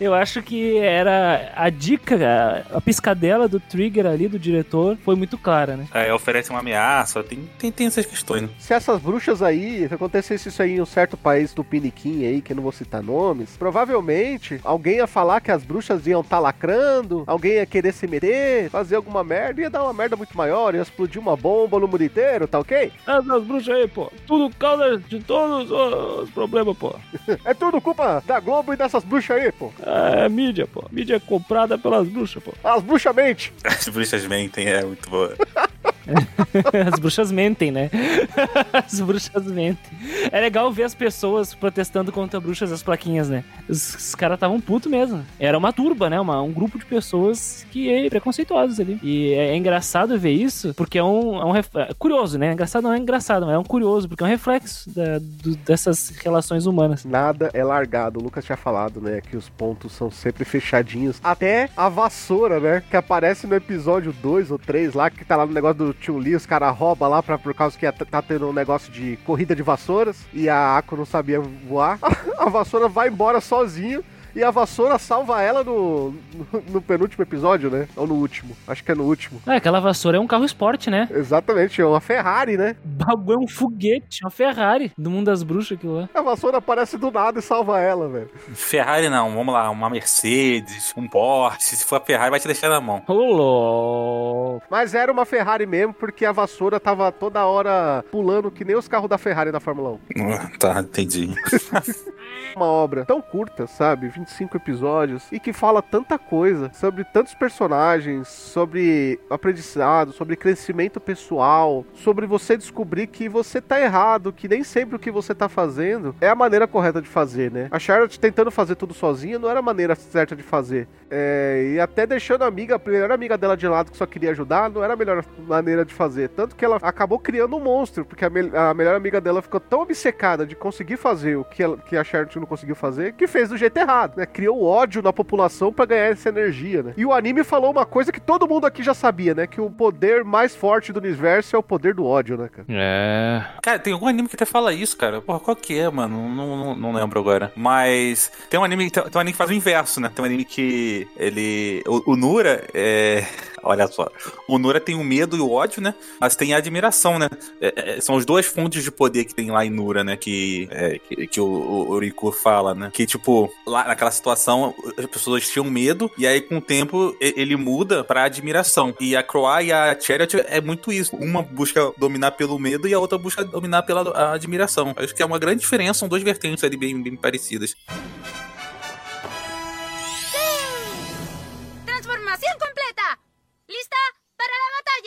Eu acho que era a dica, a piscadela do trigger ali do diretor foi muito clara, né? É, oferece uma ameaça, tem, tem, tem essas questões. Né? Se essas bruxas aí, se acontecesse isso aí em um certo país do Piniquim aí, que eu não vou citar nomes, provavelmente alguém ia falar que as bruxas iam estar tá lacrando, alguém ia querer se meter, fazer alguma merda, ia dar uma merda muito maior, ia explodir uma bomba no mundo inteiro, tá ok? Essas bruxas aí, pô, tudo causa de todos os problemas, pô. [laughs] é tudo culpa da Globo e dessa essas bruxas aí, pô? É, mídia, pô. Mídia é comprada pelas bruxas, pô. As bruxas mentem. As bruxas mentem, é muito boa. [laughs] [laughs] as bruxas mentem, né? [laughs] as bruxas mentem. É legal ver as pessoas protestando contra bruxas as plaquinhas, né? Os, os caras estavam puto mesmo. Era uma turba, né? Uma, um grupo de pessoas que é preconceituosos ali. E é, é engraçado ver isso, porque é um, é um ref... é curioso, né? Engraçado não é engraçado, mas é um curioso, porque é um reflexo da, do, dessas relações humanas. Nada é largado. O Lucas tinha falado, né? Que os pontos são sempre fechadinhos. Até a vassoura, né? Que aparece no episódio 2 ou 3 lá, que tá lá no negócio do Tio Lee, os caras roubam lá pra, por causa que tá tendo um negócio de corrida de vassouras e a Ako não sabia voar. [laughs] a vassoura vai embora sozinho e a vassoura salva ela no, no, no, penúltimo episódio, né? Ou no último. Acho que é no último. É, aquela vassoura é um carro esporte, né? Exatamente, é uma Ferrari, né? bagulho é um foguete, uma Ferrari do mundo das bruxas aquilo lá. A vassoura aparece do nada e salva ela, velho. Ferrari não, vamos lá, uma Mercedes, um Porsche. Se for a Ferrari, vai te deixar na mão. Olô. Mas era uma Ferrari mesmo, porque a vassoura tava toda hora pulando que nem os carros da Ferrari na Fórmula 1. Ah, tá, entendi. [laughs] uma obra tão curta, sabe? 25 episódios e que fala tanta coisa sobre tantos personagens, sobre aprendizado, sobre crescimento pessoal, sobre você descobrir que você tá errado, que nem sempre o que você tá fazendo é a maneira correta de fazer, né? A Charlotte tentando fazer tudo sozinha não era a maneira certa de fazer. É, e até deixando a amiga, a melhor amiga dela de lado que só queria ajudar, não era a melhor maneira de fazer. Tanto que ela acabou criando um monstro, porque a, me a melhor amiga dela ficou tão obcecada de conseguir fazer o que, ela, que a Charlotte não conseguiu fazer, que fez do jeito errado, né? Criou ódio na população para ganhar essa energia, né? E o anime falou uma coisa que todo mundo aqui já sabia, né? Que o poder mais forte do universo é o poder do ódio, né, cara? É. Cara, tem algum anime que até fala isso, cara. Porra, qual que é, mano? Não, não, não lembro agora. Mas tem um anime, tem, tem um anime que faz o inverso, né? Tem um anime que ele. O, o Nura é. Olha só. O Nura tem o medo e o ódio, né? Mas tem a admiração, né? É, é, são as duas fontes de poder que tem lá em Nura, né? Que, é, que, que, o, o Riku fala, né? Que, tipo, lá naquela situação, as pessoas tinham medo, e aí com o tempo ele muda pra admiração. E a Croa e a Chariot é muito isso. Uma busca dominar pelo medo e a outra busca dominar pela admiração. Acho que é uma grande diferença, são duas vertentes ali bem, bem parecidas.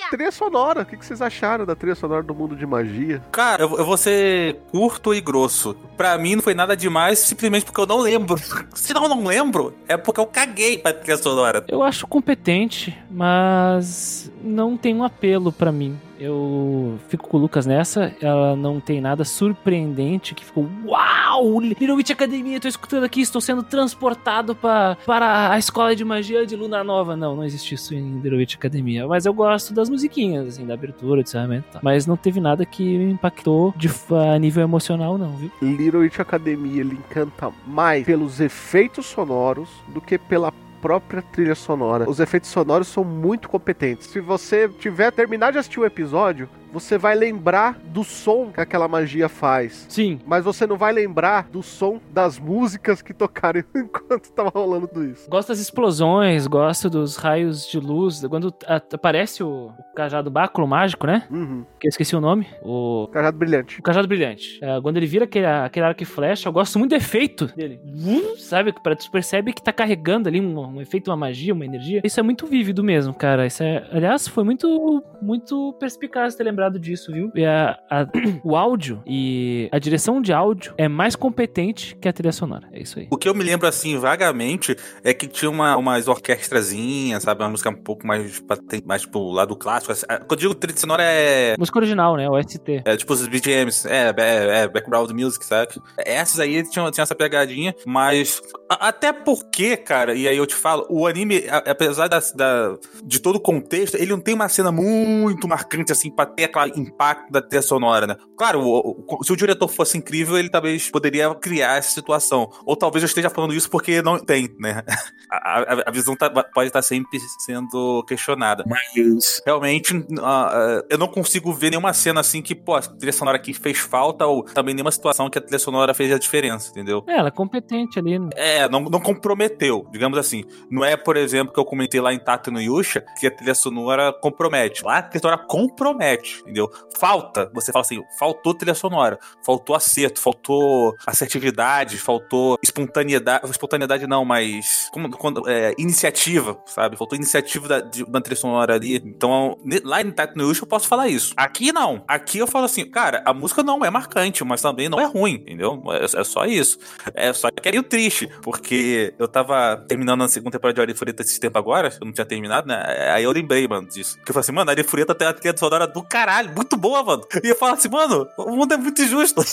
Trilha sonora. O que vocês acharam da trilha sonora do mundo de magia? Cara, eu, eu vou ser curto e grosso. Pra mim não foi nada demais, simplesmente porque eu não lembro. [laughs] Se não, não lembro, é porque eu caguei pra trilha sonora. Eu acho competente, mas não tem um apelo para mim Eu fico com o Lucas nessa. Ela não tem nada surpreendente que ficou. Uau! Little Witch Academia, tô escutando aqui, estou sendo transportado pra, para a escola de magia de Luna Nova. Não, não existe isso em Little Witch Academia. Mas eu gosto das musiquinhas, assim, da abertura, do encerramento e tal. Mas não teve nada que me impactou de, a nível emocional, não, viu? Little Witch Academia ele encanta mais pelos efeitos sonoros do que pela própria trilha sonora. Os efeitos sonoros são muito competentes. Se você tiver terminar de assistir o episódio, você vai lembrar do som que aquela magia faz. Sim. Mas você não vai lembrar do som das músicas que tocaram [laughs] enquanto tava rolando tudo isso. Gosto das explosões, gosto dos raios de luz. Quando aparece o, o cajado báculo mágico, né? Uhum. Que eu esqueci o nome. O cajado brilhante. O cajado brilhante. É, quando ele vira aquele, aquele arco e flecha, eu gosto muito do efeito dele. Sabe? Tu percebe que tá carregando ali um, um efeito, uma magia, uma energia. Isso é muito vívido mesmo, cara. Isso é, aliás, foi muito, muito perspicaz ter lembrado disso, viu? E a, a, [clears throat] o áudio e a direção de áudio é mais competente que a trilha sonora. É isso aí. O que eu me lembro, assim, vagamente, é que tinha uma, umas orquestrazinhas, sabe? Uma música um pouco mais, mais pro lado clássico. Quando eu digo trilha sonora é. Música original, né? O ST. É tipo os BGMs, é, é, é background music, sabe? Essas aí tinham, tinham essa pegadinha, mas. A, até porque, cara, e aí eu te falo, o anime, a, apesar da, da, de todo o contexto, ele não tem uma cena muito marcante, assim, pra ter aquela impacto da trilha sonora, né? Claro, o, o, se o diretor fosse incrível, ele talvez poderia criar essa situação. Ou talvez eu esteja falando isso porque não tem, né? [laughs] A, a, a visão tá, pode estar sempre sendo questionada. Mas realmente uh, uh, eu não consigo ver nenhuma cena assim que, pô, a trilha sonora aqui fez falta, ou também nenhuma situação que a trilha sonora fez a diferença, entendeu? É, ela é competente ali. Né? É, não, não comprometeu, digamos assim. Não é, por exemplo, que eu comentei lá em Tato no Yusha, que a trilha sonora compromete. Lá a trilha sonora compromete entendeu? Falta, você fala assim, faltou trilha sonora, faltou acerto, faltou assertividade, faltou espontaneidade, espontaneidade não, mas como, quando, é, iniciativa, sabe? Faltou iniciativa da, de, da trilha sonora ali. Então, lá em Tato eu posso falar isso. Aqui não. Aqui eu falo assim, cara, a música não é marcante, mas também não é ruim, entendeu? É, é só isso. É só que é triste, porque eu tava terminando a segunda temporada de Arifureta esse tempo agora, eu não tinha terminado, né? Aí eu lembrei, mano, disso. Que eu falei assim, mano, Arifureta tem a trilha sonora do caralho caralho, muito boa, mano. E eu falo assim, mano, o mundo é muito injusto.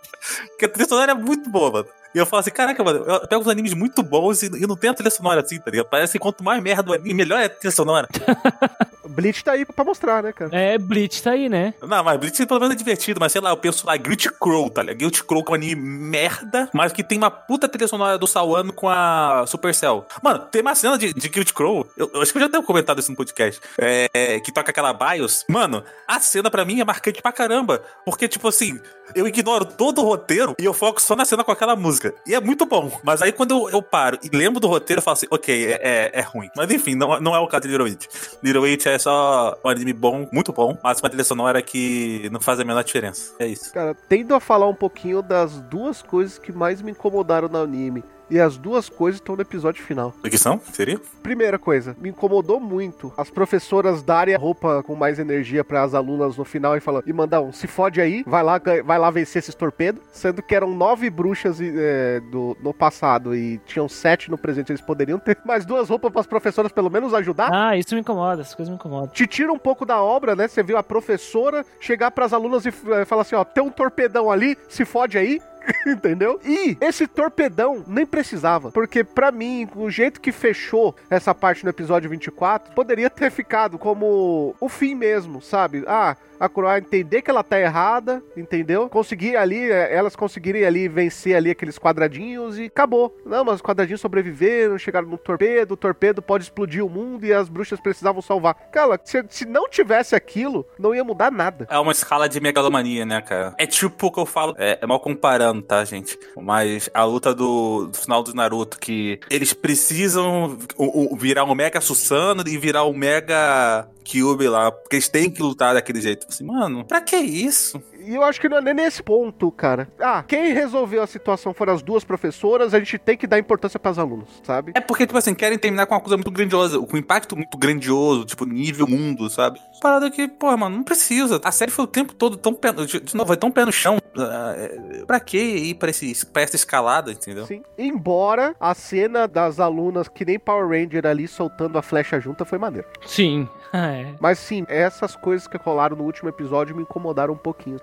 [laughs] Porque a trilha sonora é muito boa, mano. E eu falo assim, caraca, mano, eu pego uns animes muito bons e, não tem a trilha sonora assim, tá ligado? Parece que quanto mais merda o anime, melhor é a trilha sonora. [laughs] Bleach tá aí pra mostrar, né, cara? É, Bleach tá aí, né? Não, mas Bleach pelo menos é divertido, mas sei lá, eu penso lá, Guilty Crow, tá ligado? Guilty Crow com um anime merda, mas que tem uma puta trilha sonora do Sawano com a Supercell. Mano, tem uma cena de, de Guilty Crow, eu, eu, acho que eu já tenho comentado isso no podcast, é, que toca aquela BIOS. Mano, a cena pra mim é marcante pra caramba, porque, tipo assim, eu ignoro todo o roteiro e eu foco só na cena com aquela música. E é muito bom. Mas aí quando eu, eu paro e lembro do roteiro, eu falo assim, ok, é, é, é ruim. Mas enfim, não, não é o caso de Little Witch. Little Witch é só um anime bom, muito bom, mas uma trilha sonora que não faz a menor diferença. É isso. Cara, tendo a falar um pouquinho das duas coisas que mais me incomodaram no anime. E as duas coisas estão no episódio final. O que são? Seria? Primeira coisa, me incomodou muito as professoras darem a roupa com mais energia para as alunas no final e falando, e mandar um, se fode aí, vai lá, vai lá vencer esses torpedos. Sendo que eram nove bruxas é, do, no passado e tinham sete no presente, eles poderiam ter [laughs] mais duas roupas para as professoras pelo menos ajudar. Ah, isso me incomoda, essas coisas me incomodam. Te tira um pouco da obra, né? Você viu a professora chegar para as alunas e é, falar assim, ó, tem um torpedão ali, se fode aí. [laughs] Entendeu? E esse torpedão nem precisava. Porque, para mim, o jeito que fechou essa parte no episódio 24, poderia ter ficado como o fim mesmo, sabe? Ah, a Croá entender que ela tá errada, entendeu? Conseguir ali, é, elas conseguirem ali vencer ali aqueles quadradinhos e acabou. Não, mas os quadradinhos sobreviveram, chegaram no torpedo, o torpedo pode explodir o mundo e as bruxas precisavam salvar. Cara, se, se não tivesse aquilo, não ia mudar nada. É uma escala de megalomania, né, cara? É tipo o que eu falo, é, é mal comparando, tá, gente? Mas a luta do, do final do Naruto, que eles precisam o, virar um Mega Susano e virar um Mega Kyuubi lá, porque eles têm que lutar daquele jeito assim, mano, pra que isso? E eu acho que não é nem nesse ponto, cara. Ah, quem resolveu a situação foram as duas professoras, a gente tem que dar importância para os alunos, sabe? É porque, tipo assim, querem terminar com uma coisa muito grandiosa, com um impacto muito grandioso, tipo, nível mundo, sabe? Parada que, pô, mano, não precisa. A série foi o tempo todo tão pé, de novo, foi tão pé no chão. Uh, pra quê, ir pra, esse, pra essa escalada, entendeu? Sim. Embora a cena das alunas que nem Power Ranger ali soltando a flecha junta foi maneiro. Sim. Ah, [laughs] é. Mas sim, essas coisas que rolaram no último episódio me incomodaram um pouquinho.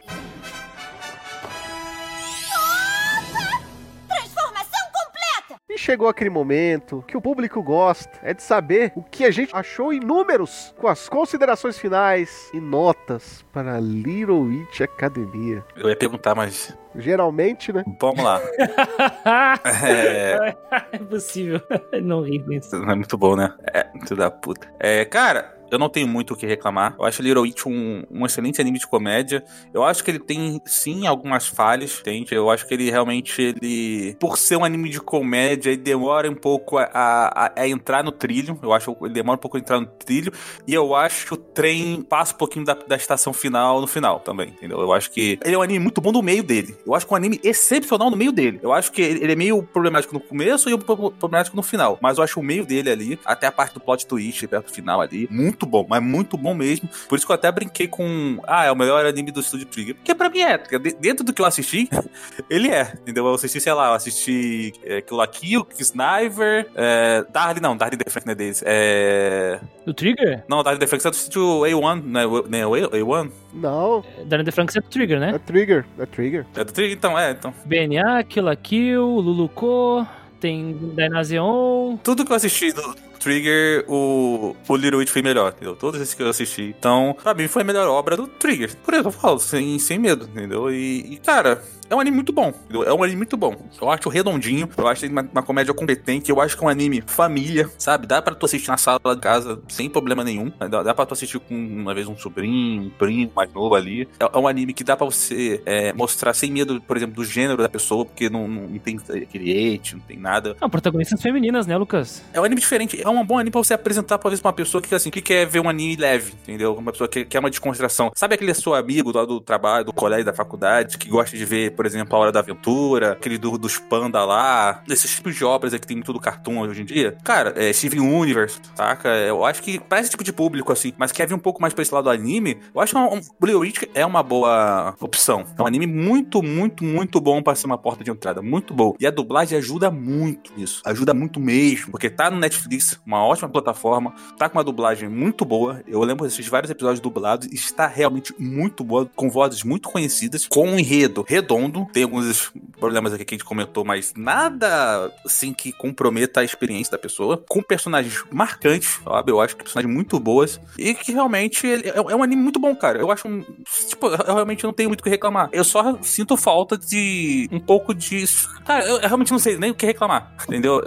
Transformação completa! E chegou aquele momento que o público gosta, é de saber o que a gente achou em números, com as considerações finais e notas para Little Witch Academia. Eu ia perguntar, mas Geralmente, né? vamos lá. [laughs] é, é possível. [laughs] Não ri com isso. não é muito bom, né? É, filho da puta. É, cara, eu não tenho muito o que reclamar. Eu acho Little Witch um, um excelente anime de comédia. Eu acho que ele tem, sim, algumas falhas, entende? Eu acho que ele realmente, ele... Por ser um anime de comédia, ele demora um pouco a, a, a entrar no trilho. Eu acho que ele demora um pouco a entrar no trilho. E eu acho que o trem passa um pouquinho da, da estação final no final também, entendeu? Eu acho que ele é um anime muito bom no meio dele. Eu acho que é um anime excepcional no meio dele. Eu acho que ele, é meio problemático no começo e problemático no final. Mas eu acho o meio dele ali, até a parte do plot twist perto do final ali, muito bom, mas muito bom mesmo. Por isso que eu até brinquei com. Ah, é o melhor anime do Studio Trigger. Porque pra mim é. Dentro do que eu assisti, [laughs] ele é. Entendeu? Eu assisti, sei lá, eu assisti é, Kill la Kill, Sniper, é, Darly, não, Darly Defense não é deles. É. Do Trigger? Não, Darly Defense é do estúdio A1, né? né o A1? Não, Darren The Franks é do Trigger, né? é Trigger, é Trigger. É do Trigger? Então, é, então. BNA, Kill la Kill, Luluko, tem Dynazeon. tudo que eu assisti do Trigger, o, o Little Witch foi melhor, entendeu? Todos esses que eu assisti. Então, pra mim, foi a melhor obra do Trigger. Por isso eu falo, sem, sem medo, entendeu? E, e, cara, é um anime muito bom? É um anime muito bom. Eu acho redondinho, eu acho uma, uma comédia competente, eu acho que é um anime família, sabe? Dá pra tu assistir na sala de casa sem problema nenhum. Dá, dá pra tu assistir com, uma vez, um sobrinho, um primo mais novo ali. É, é um anime que dá pra você é, mostrar sem medo, por exemplo, do gênero da pessoa, porque não, não tem aquele hate, não tem nada. Não, protagonistas femininas, né, Lucas? É um anime diferente. É um bom anime pra você apresentar, talvez, pra uma pessoa que, assim, que quer ver um anime leve, entendeu? Uma pessoa que quer uma descontração. Sabe aquele seu amigo lá do trabalho, do colégio, da faculdade, que gosta de ver, por exemplo, A Hora da Aventura, aquele do, dos panda lá, esses tipos de obras que tem muito do cartoon hoje em dia? Cara, é Steven Universe, saca? Eu acho que pra esse tipo de público, assim, mas quer vir um pouco mais pra esse lado do anime, eu acho que um, um, Blue Witch é uma boa opção. É um anime muito, muito, muito bom pra ser uma porta de entrada. Muito bom. E a dublagem ajuda muito nisso. Ajuda muito mesmo, porque tá no Netflix, uma ótima plataforma, tá com uma dublagem muito boa. Eu lembro desses vários episódios dublados, está realmente muito boa, com vozes muito conhecidas, com um enredo redondo. Tem alguns problemas aqui que a gente comentou, mas nada assim que comprometa a experiência da pessoa. Com personagens marcantes, sabe? Eu acho que personagens muito boas. E que realmente é, é um anime muito bom, cara. Eu acho um. Tipo, eu realmente não tenho muito o que reclamar. Eu só sinto falta de um pouco de. Cara, eu, realmente não sei nem o que reclamar, entendeu?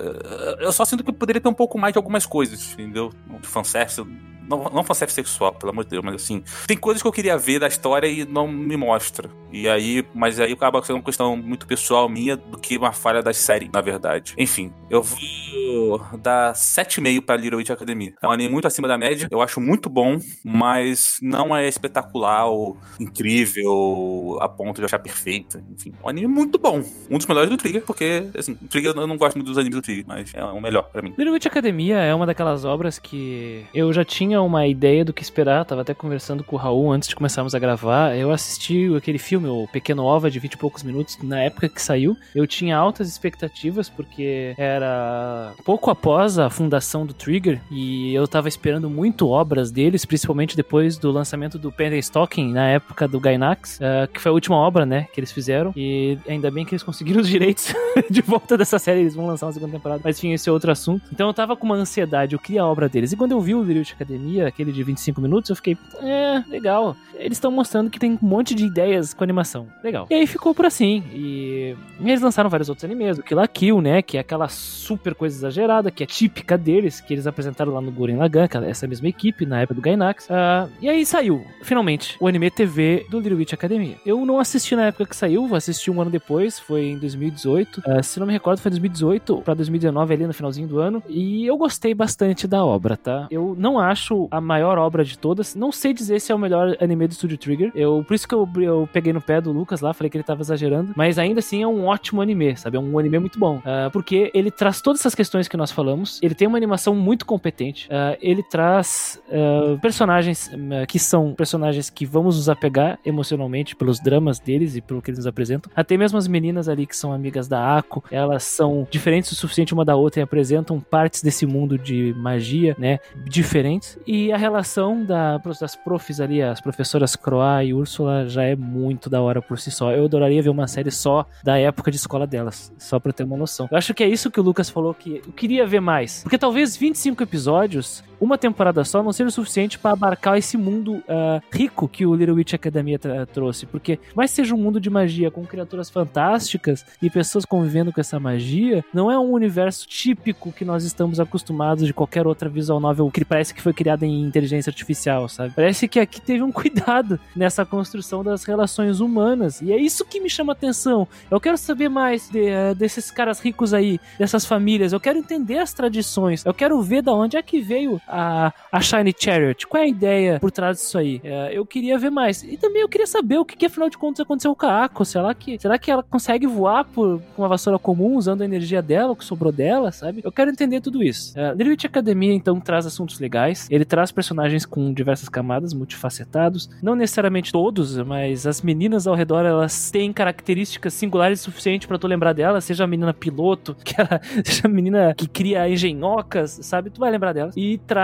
Eu só sinto que poderia ter um pouco mais de algumas coisas, entendeu? Fanservice não, não fanservice sexual, pelo amor de Deus, mas assim, tem coisas que eu queria ver da história e não me mostra. E aí, mas aí acaba sendo uma questão muito pessoal minha do que uma falha da série, na verdade. Enfim, eu vou dar 7,5 pra Little Witch Academy. É um anime muito acima da média, eu acho muito bom, mas não é espetacular ou incrível a ponto de achar perfeita. Enfim, um anime muito bom. Um dos melhores do Trigger, porque, assim, Trigger eu não gosto muito dos animes do Trigger, mas é o melhor pra mim. Little Witch Academia é uma daquelas obras que eu já tinha uma ideia do que esperar, tava até conversando com o Raul antes de começarmos a gravar. Eu assisti aquele filme, o Pequeno Ova, de 20 e poucos minutos, na época que saiu. Eu tinha altas expectativas, porque era pouco após a fundação do Trigger, e eu tava esperando muito obras deles, principalmente depois do lançamento do Panda Stocking, na época do Gainax, uh, que foi a última obra, né, que eles fizeram. E ainda bem que eles conseguiram os direitos [laughs] de volta dessa série, eles vão lançar uma segunda temporada. Mas enfim, esse é outro assunto. Então eu tava com uma ansiedade, eu queria a obra deles. E quando eu vi o Little Witch Aquele de 25 minutos, eu fiquei, é, legal. Eles estão mostrando que tem um monte de ideias com animação. Legal. E aí ficou por assim. E, eles lançaram vários outros animes, o Kill Kill, né, que é aquela super coisa exagerada, que é típica deles, que eles apresentaram lá no Gurren Lagann, que é essa mesma equipe, na época do Gainax. Uh, e aí saiu, finalmente, o anime TV do Little Witch Academia. Eu não assisti na época que saiu, assisti um ano depois, foi em 2018. Uh, se não me recordo, foi 2018 pra 2019 ali no finalzinho do ano. E eu gostei bastante da obra, tá? Eu não acho acho a maior obra de todas. Não sei dizer se é o melhor anime do Studio Trigger. Eu, por isso que eu, eu peguei no pé do Lucas lá, falei que ele tava exagerando. Mas ainda assim é um ótimo anime, sabe? É um anime muito bom. Uh, porque ele traz todas essas questões que nós falamos. Ele tem uma animação muito competente. Uh, ele traz uh, personagens que são personagens que vamos nos apegar emocionalmente pelos dramas deles e pelo que eles nos apresentam. Até mesmo as meninas ali que são amigas da Ako, elas são diferentes o suficiente uma da outra e apresentam partes desse mundo de magia, né? Diferentes. E a relação da, das profs ali, as professoras Croa e Úrsula, já é muito da hora por si só. Eu adoraria ver uma série só da época de escola delas, só pra ter uma noção. Eu acho que é isso que o Lucas falou que eu queria ver mais. Porque talvez 25 episódios, uma temporada só, não seja o suficiente para abarcar esse mundo uh, rico que o Little Witch Academia trouxe. Porque, mais seja um mundo de magia com criaturas fantásticas e pessoas convivendo com essa magia, não é um universo típico que nós estamos acostumados de qualquer outra visual novel que parece que foi criada em inteligência artificial, sabe? Parece que aqui teve um [laughs] cuidado nessa construção das relações humanas. E é isso que me chama atenção. Eu quero saber mais de, uh, desses caras ricos aí, dessas famílias. Eu quero entender as tradições. Eu quero ver da onde é que veio a, a Shiny Chariot. Qual é a ideia por trás disso aí? Uh, eu queria ver mais. E também eu queria saber o que, que afinal de contas aconteceu com a Ako. Será que, será que ela consegue voar por uma vassoura comum usando a energia dela, o que sobrou dela, sabe? Eu quero entender tudo isso. Uh, Little Witch Academia, então, traz assuntos legais. Ele traz personagens com diversas camadas, multifacetados. Não necessariamente todos, mas as meninas ao redor, elas têm características singulares o suficiente para tu lembrar dela, seja a menina piloto, [laughs] que ela, seja a menina que cria engenhocas, sabe? Tu vai lembrar dela. E traz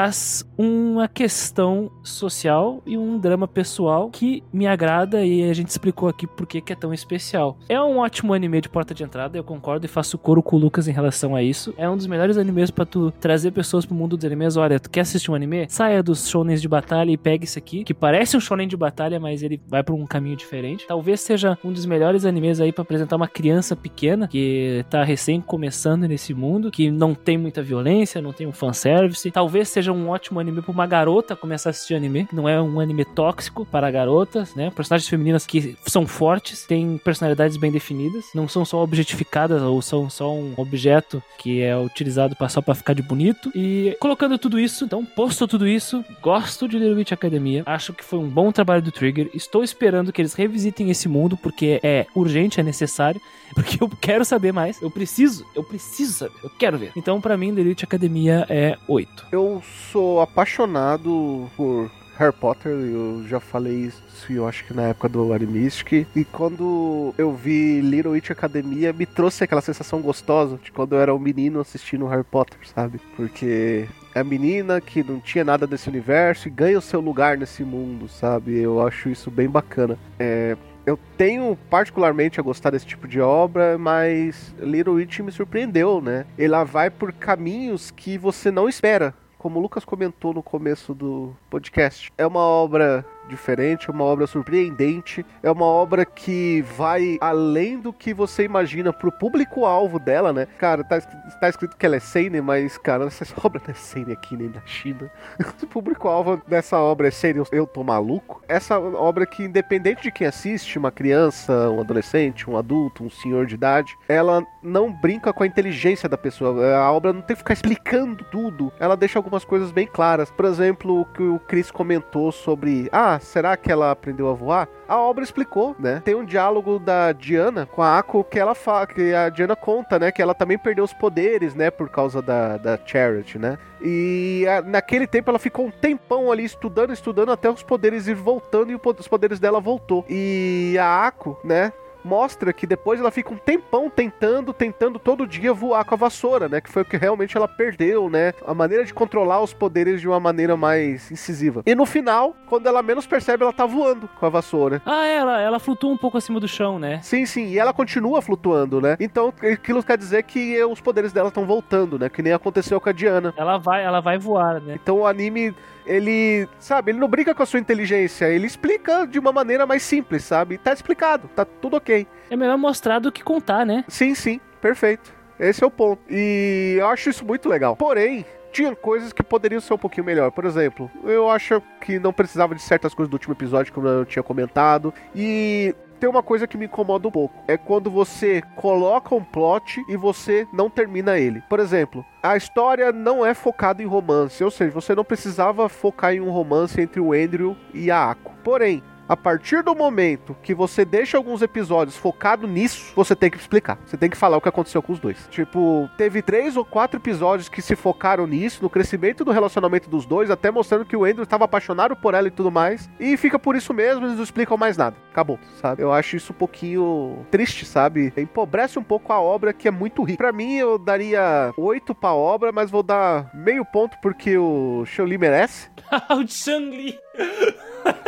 uma questão social e um drama pessoal que me agrada e a gente explicou aqui por que é tão especial. É um ótimo anime de porta de entrada, eu concordo e faço coro com o Lucas em relação a isso. É um dos melhores animes para tu trazer pessoas pro mundo dos animes. Olha, tu quer assistir um anime? Saia dos shonens de batalha e pegue esse aqui, que parece um shonen de batalha, mas ele vai por um caminho diferente. Talvez seja um dos melhores animes aí para apresentar uma criança pequena que tá recém começando nesse mundo, que não tem muita violência, não tem um fanservice. Talvez seja um ótimo anime pra uma garota começar a assistir anime, que não é um anime tóxico para garotas, né? Personagens femininas que são fortes, têm personalidades bem definidas, não são só objetificadas ou são só um objeto que é utilizado só para ficar de bonito. E colocando tudo isso, então, posto tudo isso, gosto de Little Witch Academia, acho que foi um bom trabalho do Trigger, estou esperando que eles revisitem esse mundo porque é urgente, é necessário, [laughs] porque eu quero saber mais, eu preciso, eu preciso saber, eu quero ver. Então, para mim, Little Witch Academia é 8. Eu sou apaixonado por Harry Potter, eu já falei isso, eu acho que na época do Animistic. E quando eu vi Little Witch Academia, me trouxe aquela sensação gostosa de quando eu era um menino assistindo Harry Potter, sabe? Porque é a menina que não tinha nada desse universo e ganha o seu lugar nesse mundo, sabe? Eu acho isso bem bacana. É, eu tenho particularmente a gostar desse tipo de obra, mas Little Witch me surpreendeu, né? Ela vai por caminhos que você não espera. Como o Lucas comentou no começo do podcast, é uma obra diferente, é uma obra surpreendente, é uma obra que vai além do que você imagina pro público-alvo dela, né? Cara, tá, tá escrito que ela é Seinen, mas, cara, essa [laughs] obra não é Seinen aqui nem na China. [laughs] o público-alvo dessa obra é Seinen, eu tô maluco. Essa obra que, independente de quem assiste, uma criança, um adolescente, um adulto, um senhor de idade, ela não brinca com a inteligência da pessoa. A obra não tem que ficar explicando tudo. Ela deixa algumas coisas bem claras. Por exemplo, o que o Chris comentou sobre, ah, será que ela aprendeu a voar? A obra explicou, né? Tem um diálogo da Diana com a Ako que ela fala, que a Diana conta, né? Que ela também perdeu os poderes, né? Por causa da, da Charity, né? E a, naquele tempo ela ficou um tempão ali estudando, estudando até os poderes ir voltando e os poderes dela voltou. E a Ako, né? Mostra que depois ela fica um tempão tentando, tentando todo dia voar com a vassoura, né? Que foi o que realmente ela perdeu, né? A maneira de controlar os poderes de uma maneira mais incisiva. E no final, quando ela menos percebe, ela tá voando com a vassoura. Ah, ela, ela flutua um pouco acima do chão, né? Sim, sim, e ela continua flutuando, né? Então, aquilo quer dizer que os poderes dela estão voltando, né? Que nem aconteceu com a Diana. Ela vai, ela vai voar, né? Então o anime ele, sabe, ele não brinca com a sua inteligência, ele explica de uma maneira mais simples, sabe? Tá explicado, tá tudo ok. É melhor mostrar do que contar, né? Sim, sim, perfeito. Esse é o ponto. E eu acho isso muito legal. Porém, tinha coisas que poderiam ser um pouquinho melhor. Por exemplo, eu acho que não precisava de certas coisas do último episódio, como eu tinha comentado. E tem uma coisa que me incomoda um pouco. É quando você coloca um plot e você não termina ele. Por exemplo, a história não é focada em romance, ou seja, você não precisava focar em um romance entre o Andrew e a Ako. Porém, a partir do momento que você deixa alguns episódios focado nisso, você tem que explicar. Você tem que falar o que aconteceu com os dois. Tipo, teve três ou quatro episódios que se focaram nisso, no crescimento do relacionamento dos dois, até mostrando que o Andrew estava apaixonado por ela e tudo mais. E fica por isso mesmo, eles não explicam mais nada. Acabou, sabe? Eu acho isso um pouquinho triste, sabe? Empobrece um pouco a obra que é muito rica. Pra mim, eu daria oito pra obra, mas vou dar meio ponto porque o Li merece. [laughs] o Chang-Li.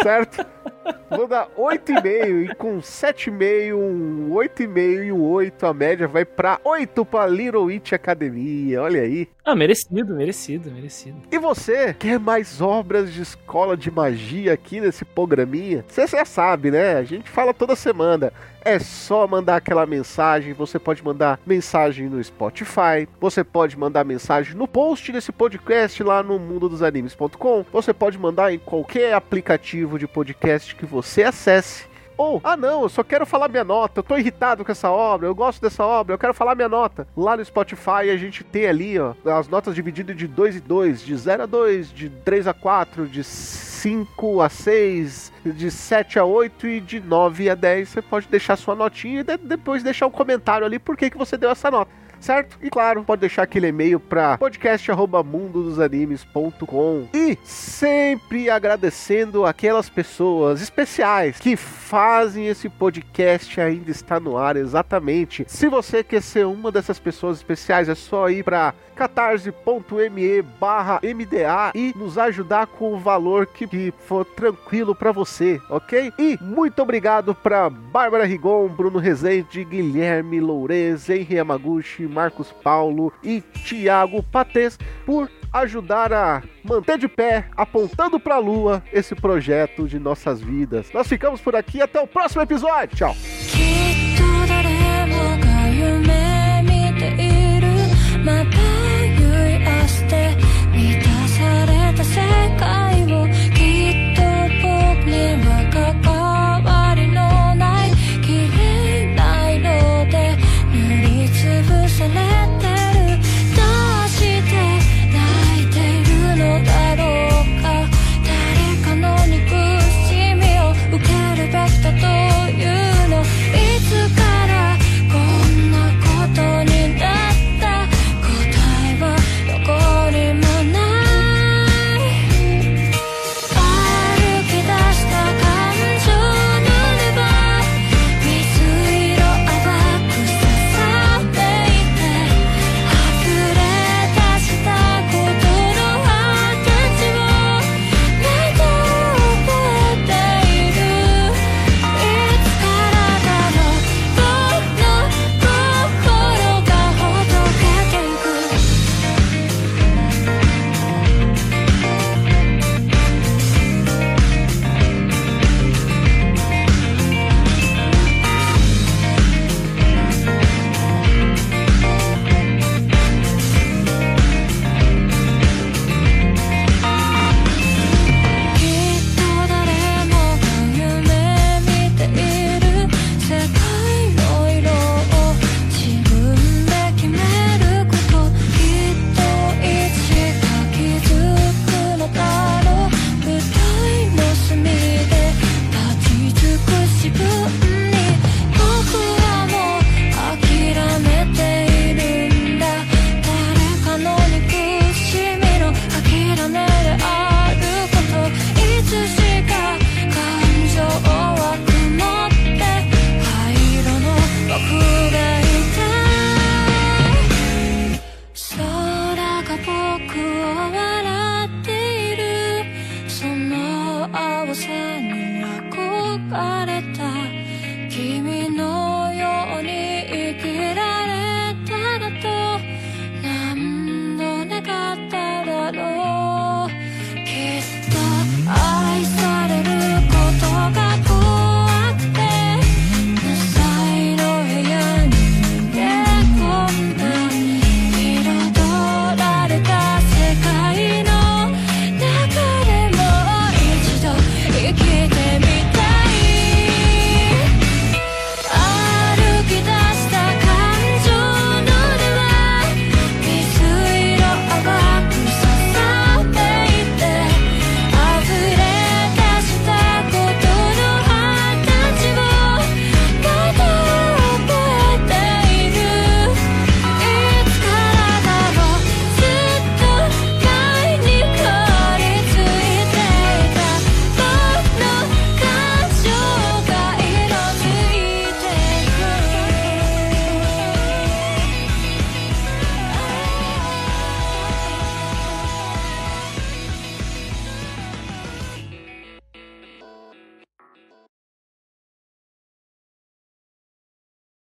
certo? [laughs] Vou dar 8,5 e com 7,5, um 8,5 e um 8, a média vai pra 8 pra Little Witch Academia, olha aí. Ah, merecido, merecido, merecido. E você, quer mais obras de escola de magia aqui nesse programinha? Você já sabe, né? A gente fala toda semana. É só mandar aquela mensagem. Você pode mandar mensagem no Spotify. Você pode mandar mensagem no post desse podcast lá no mundodosanimes.com. Você pode mandar em qualquer aplicativo de podcast que você acesse. Ou, ah não, eu só quero falar minha nota, eu tô irritado com essa obra, eu gosto dessa obra, eu quero falar minha nota. Lá no Spotify a gente tem ali, ó, as notas divididas de 2 e 2, de 0 a 2, de 3 a 4, de 5 a 6, de 7 a 8 e de 9 a 10. Você pode deixar sua notinha e depois deixar um comentário ali por que, que você deu essa nota certo? E claro, pode deixar aquele e-mail para podcast@mundodosanimes.com e sempre agradecendo aquelas pessoas especiais que fazem esse podcast ainda estar no ar exatamente. Se você quer ser uma dessas pessoas especiais, é só ir para catarse.me barra MDA e nos ajudar com o valor que, for tranquilo para você, ok? E muito obrigado para Bárbara Rigon, Bruno Rezende, Guilherme Lourez, Henri Yamaguchi, Marcos Paulo e Tiago Pates por ajudar a manter de pé, apontando para a lua, esse projeto de nossas vidas. Nós ficamos por aqui até o próximo episódio. Tchau.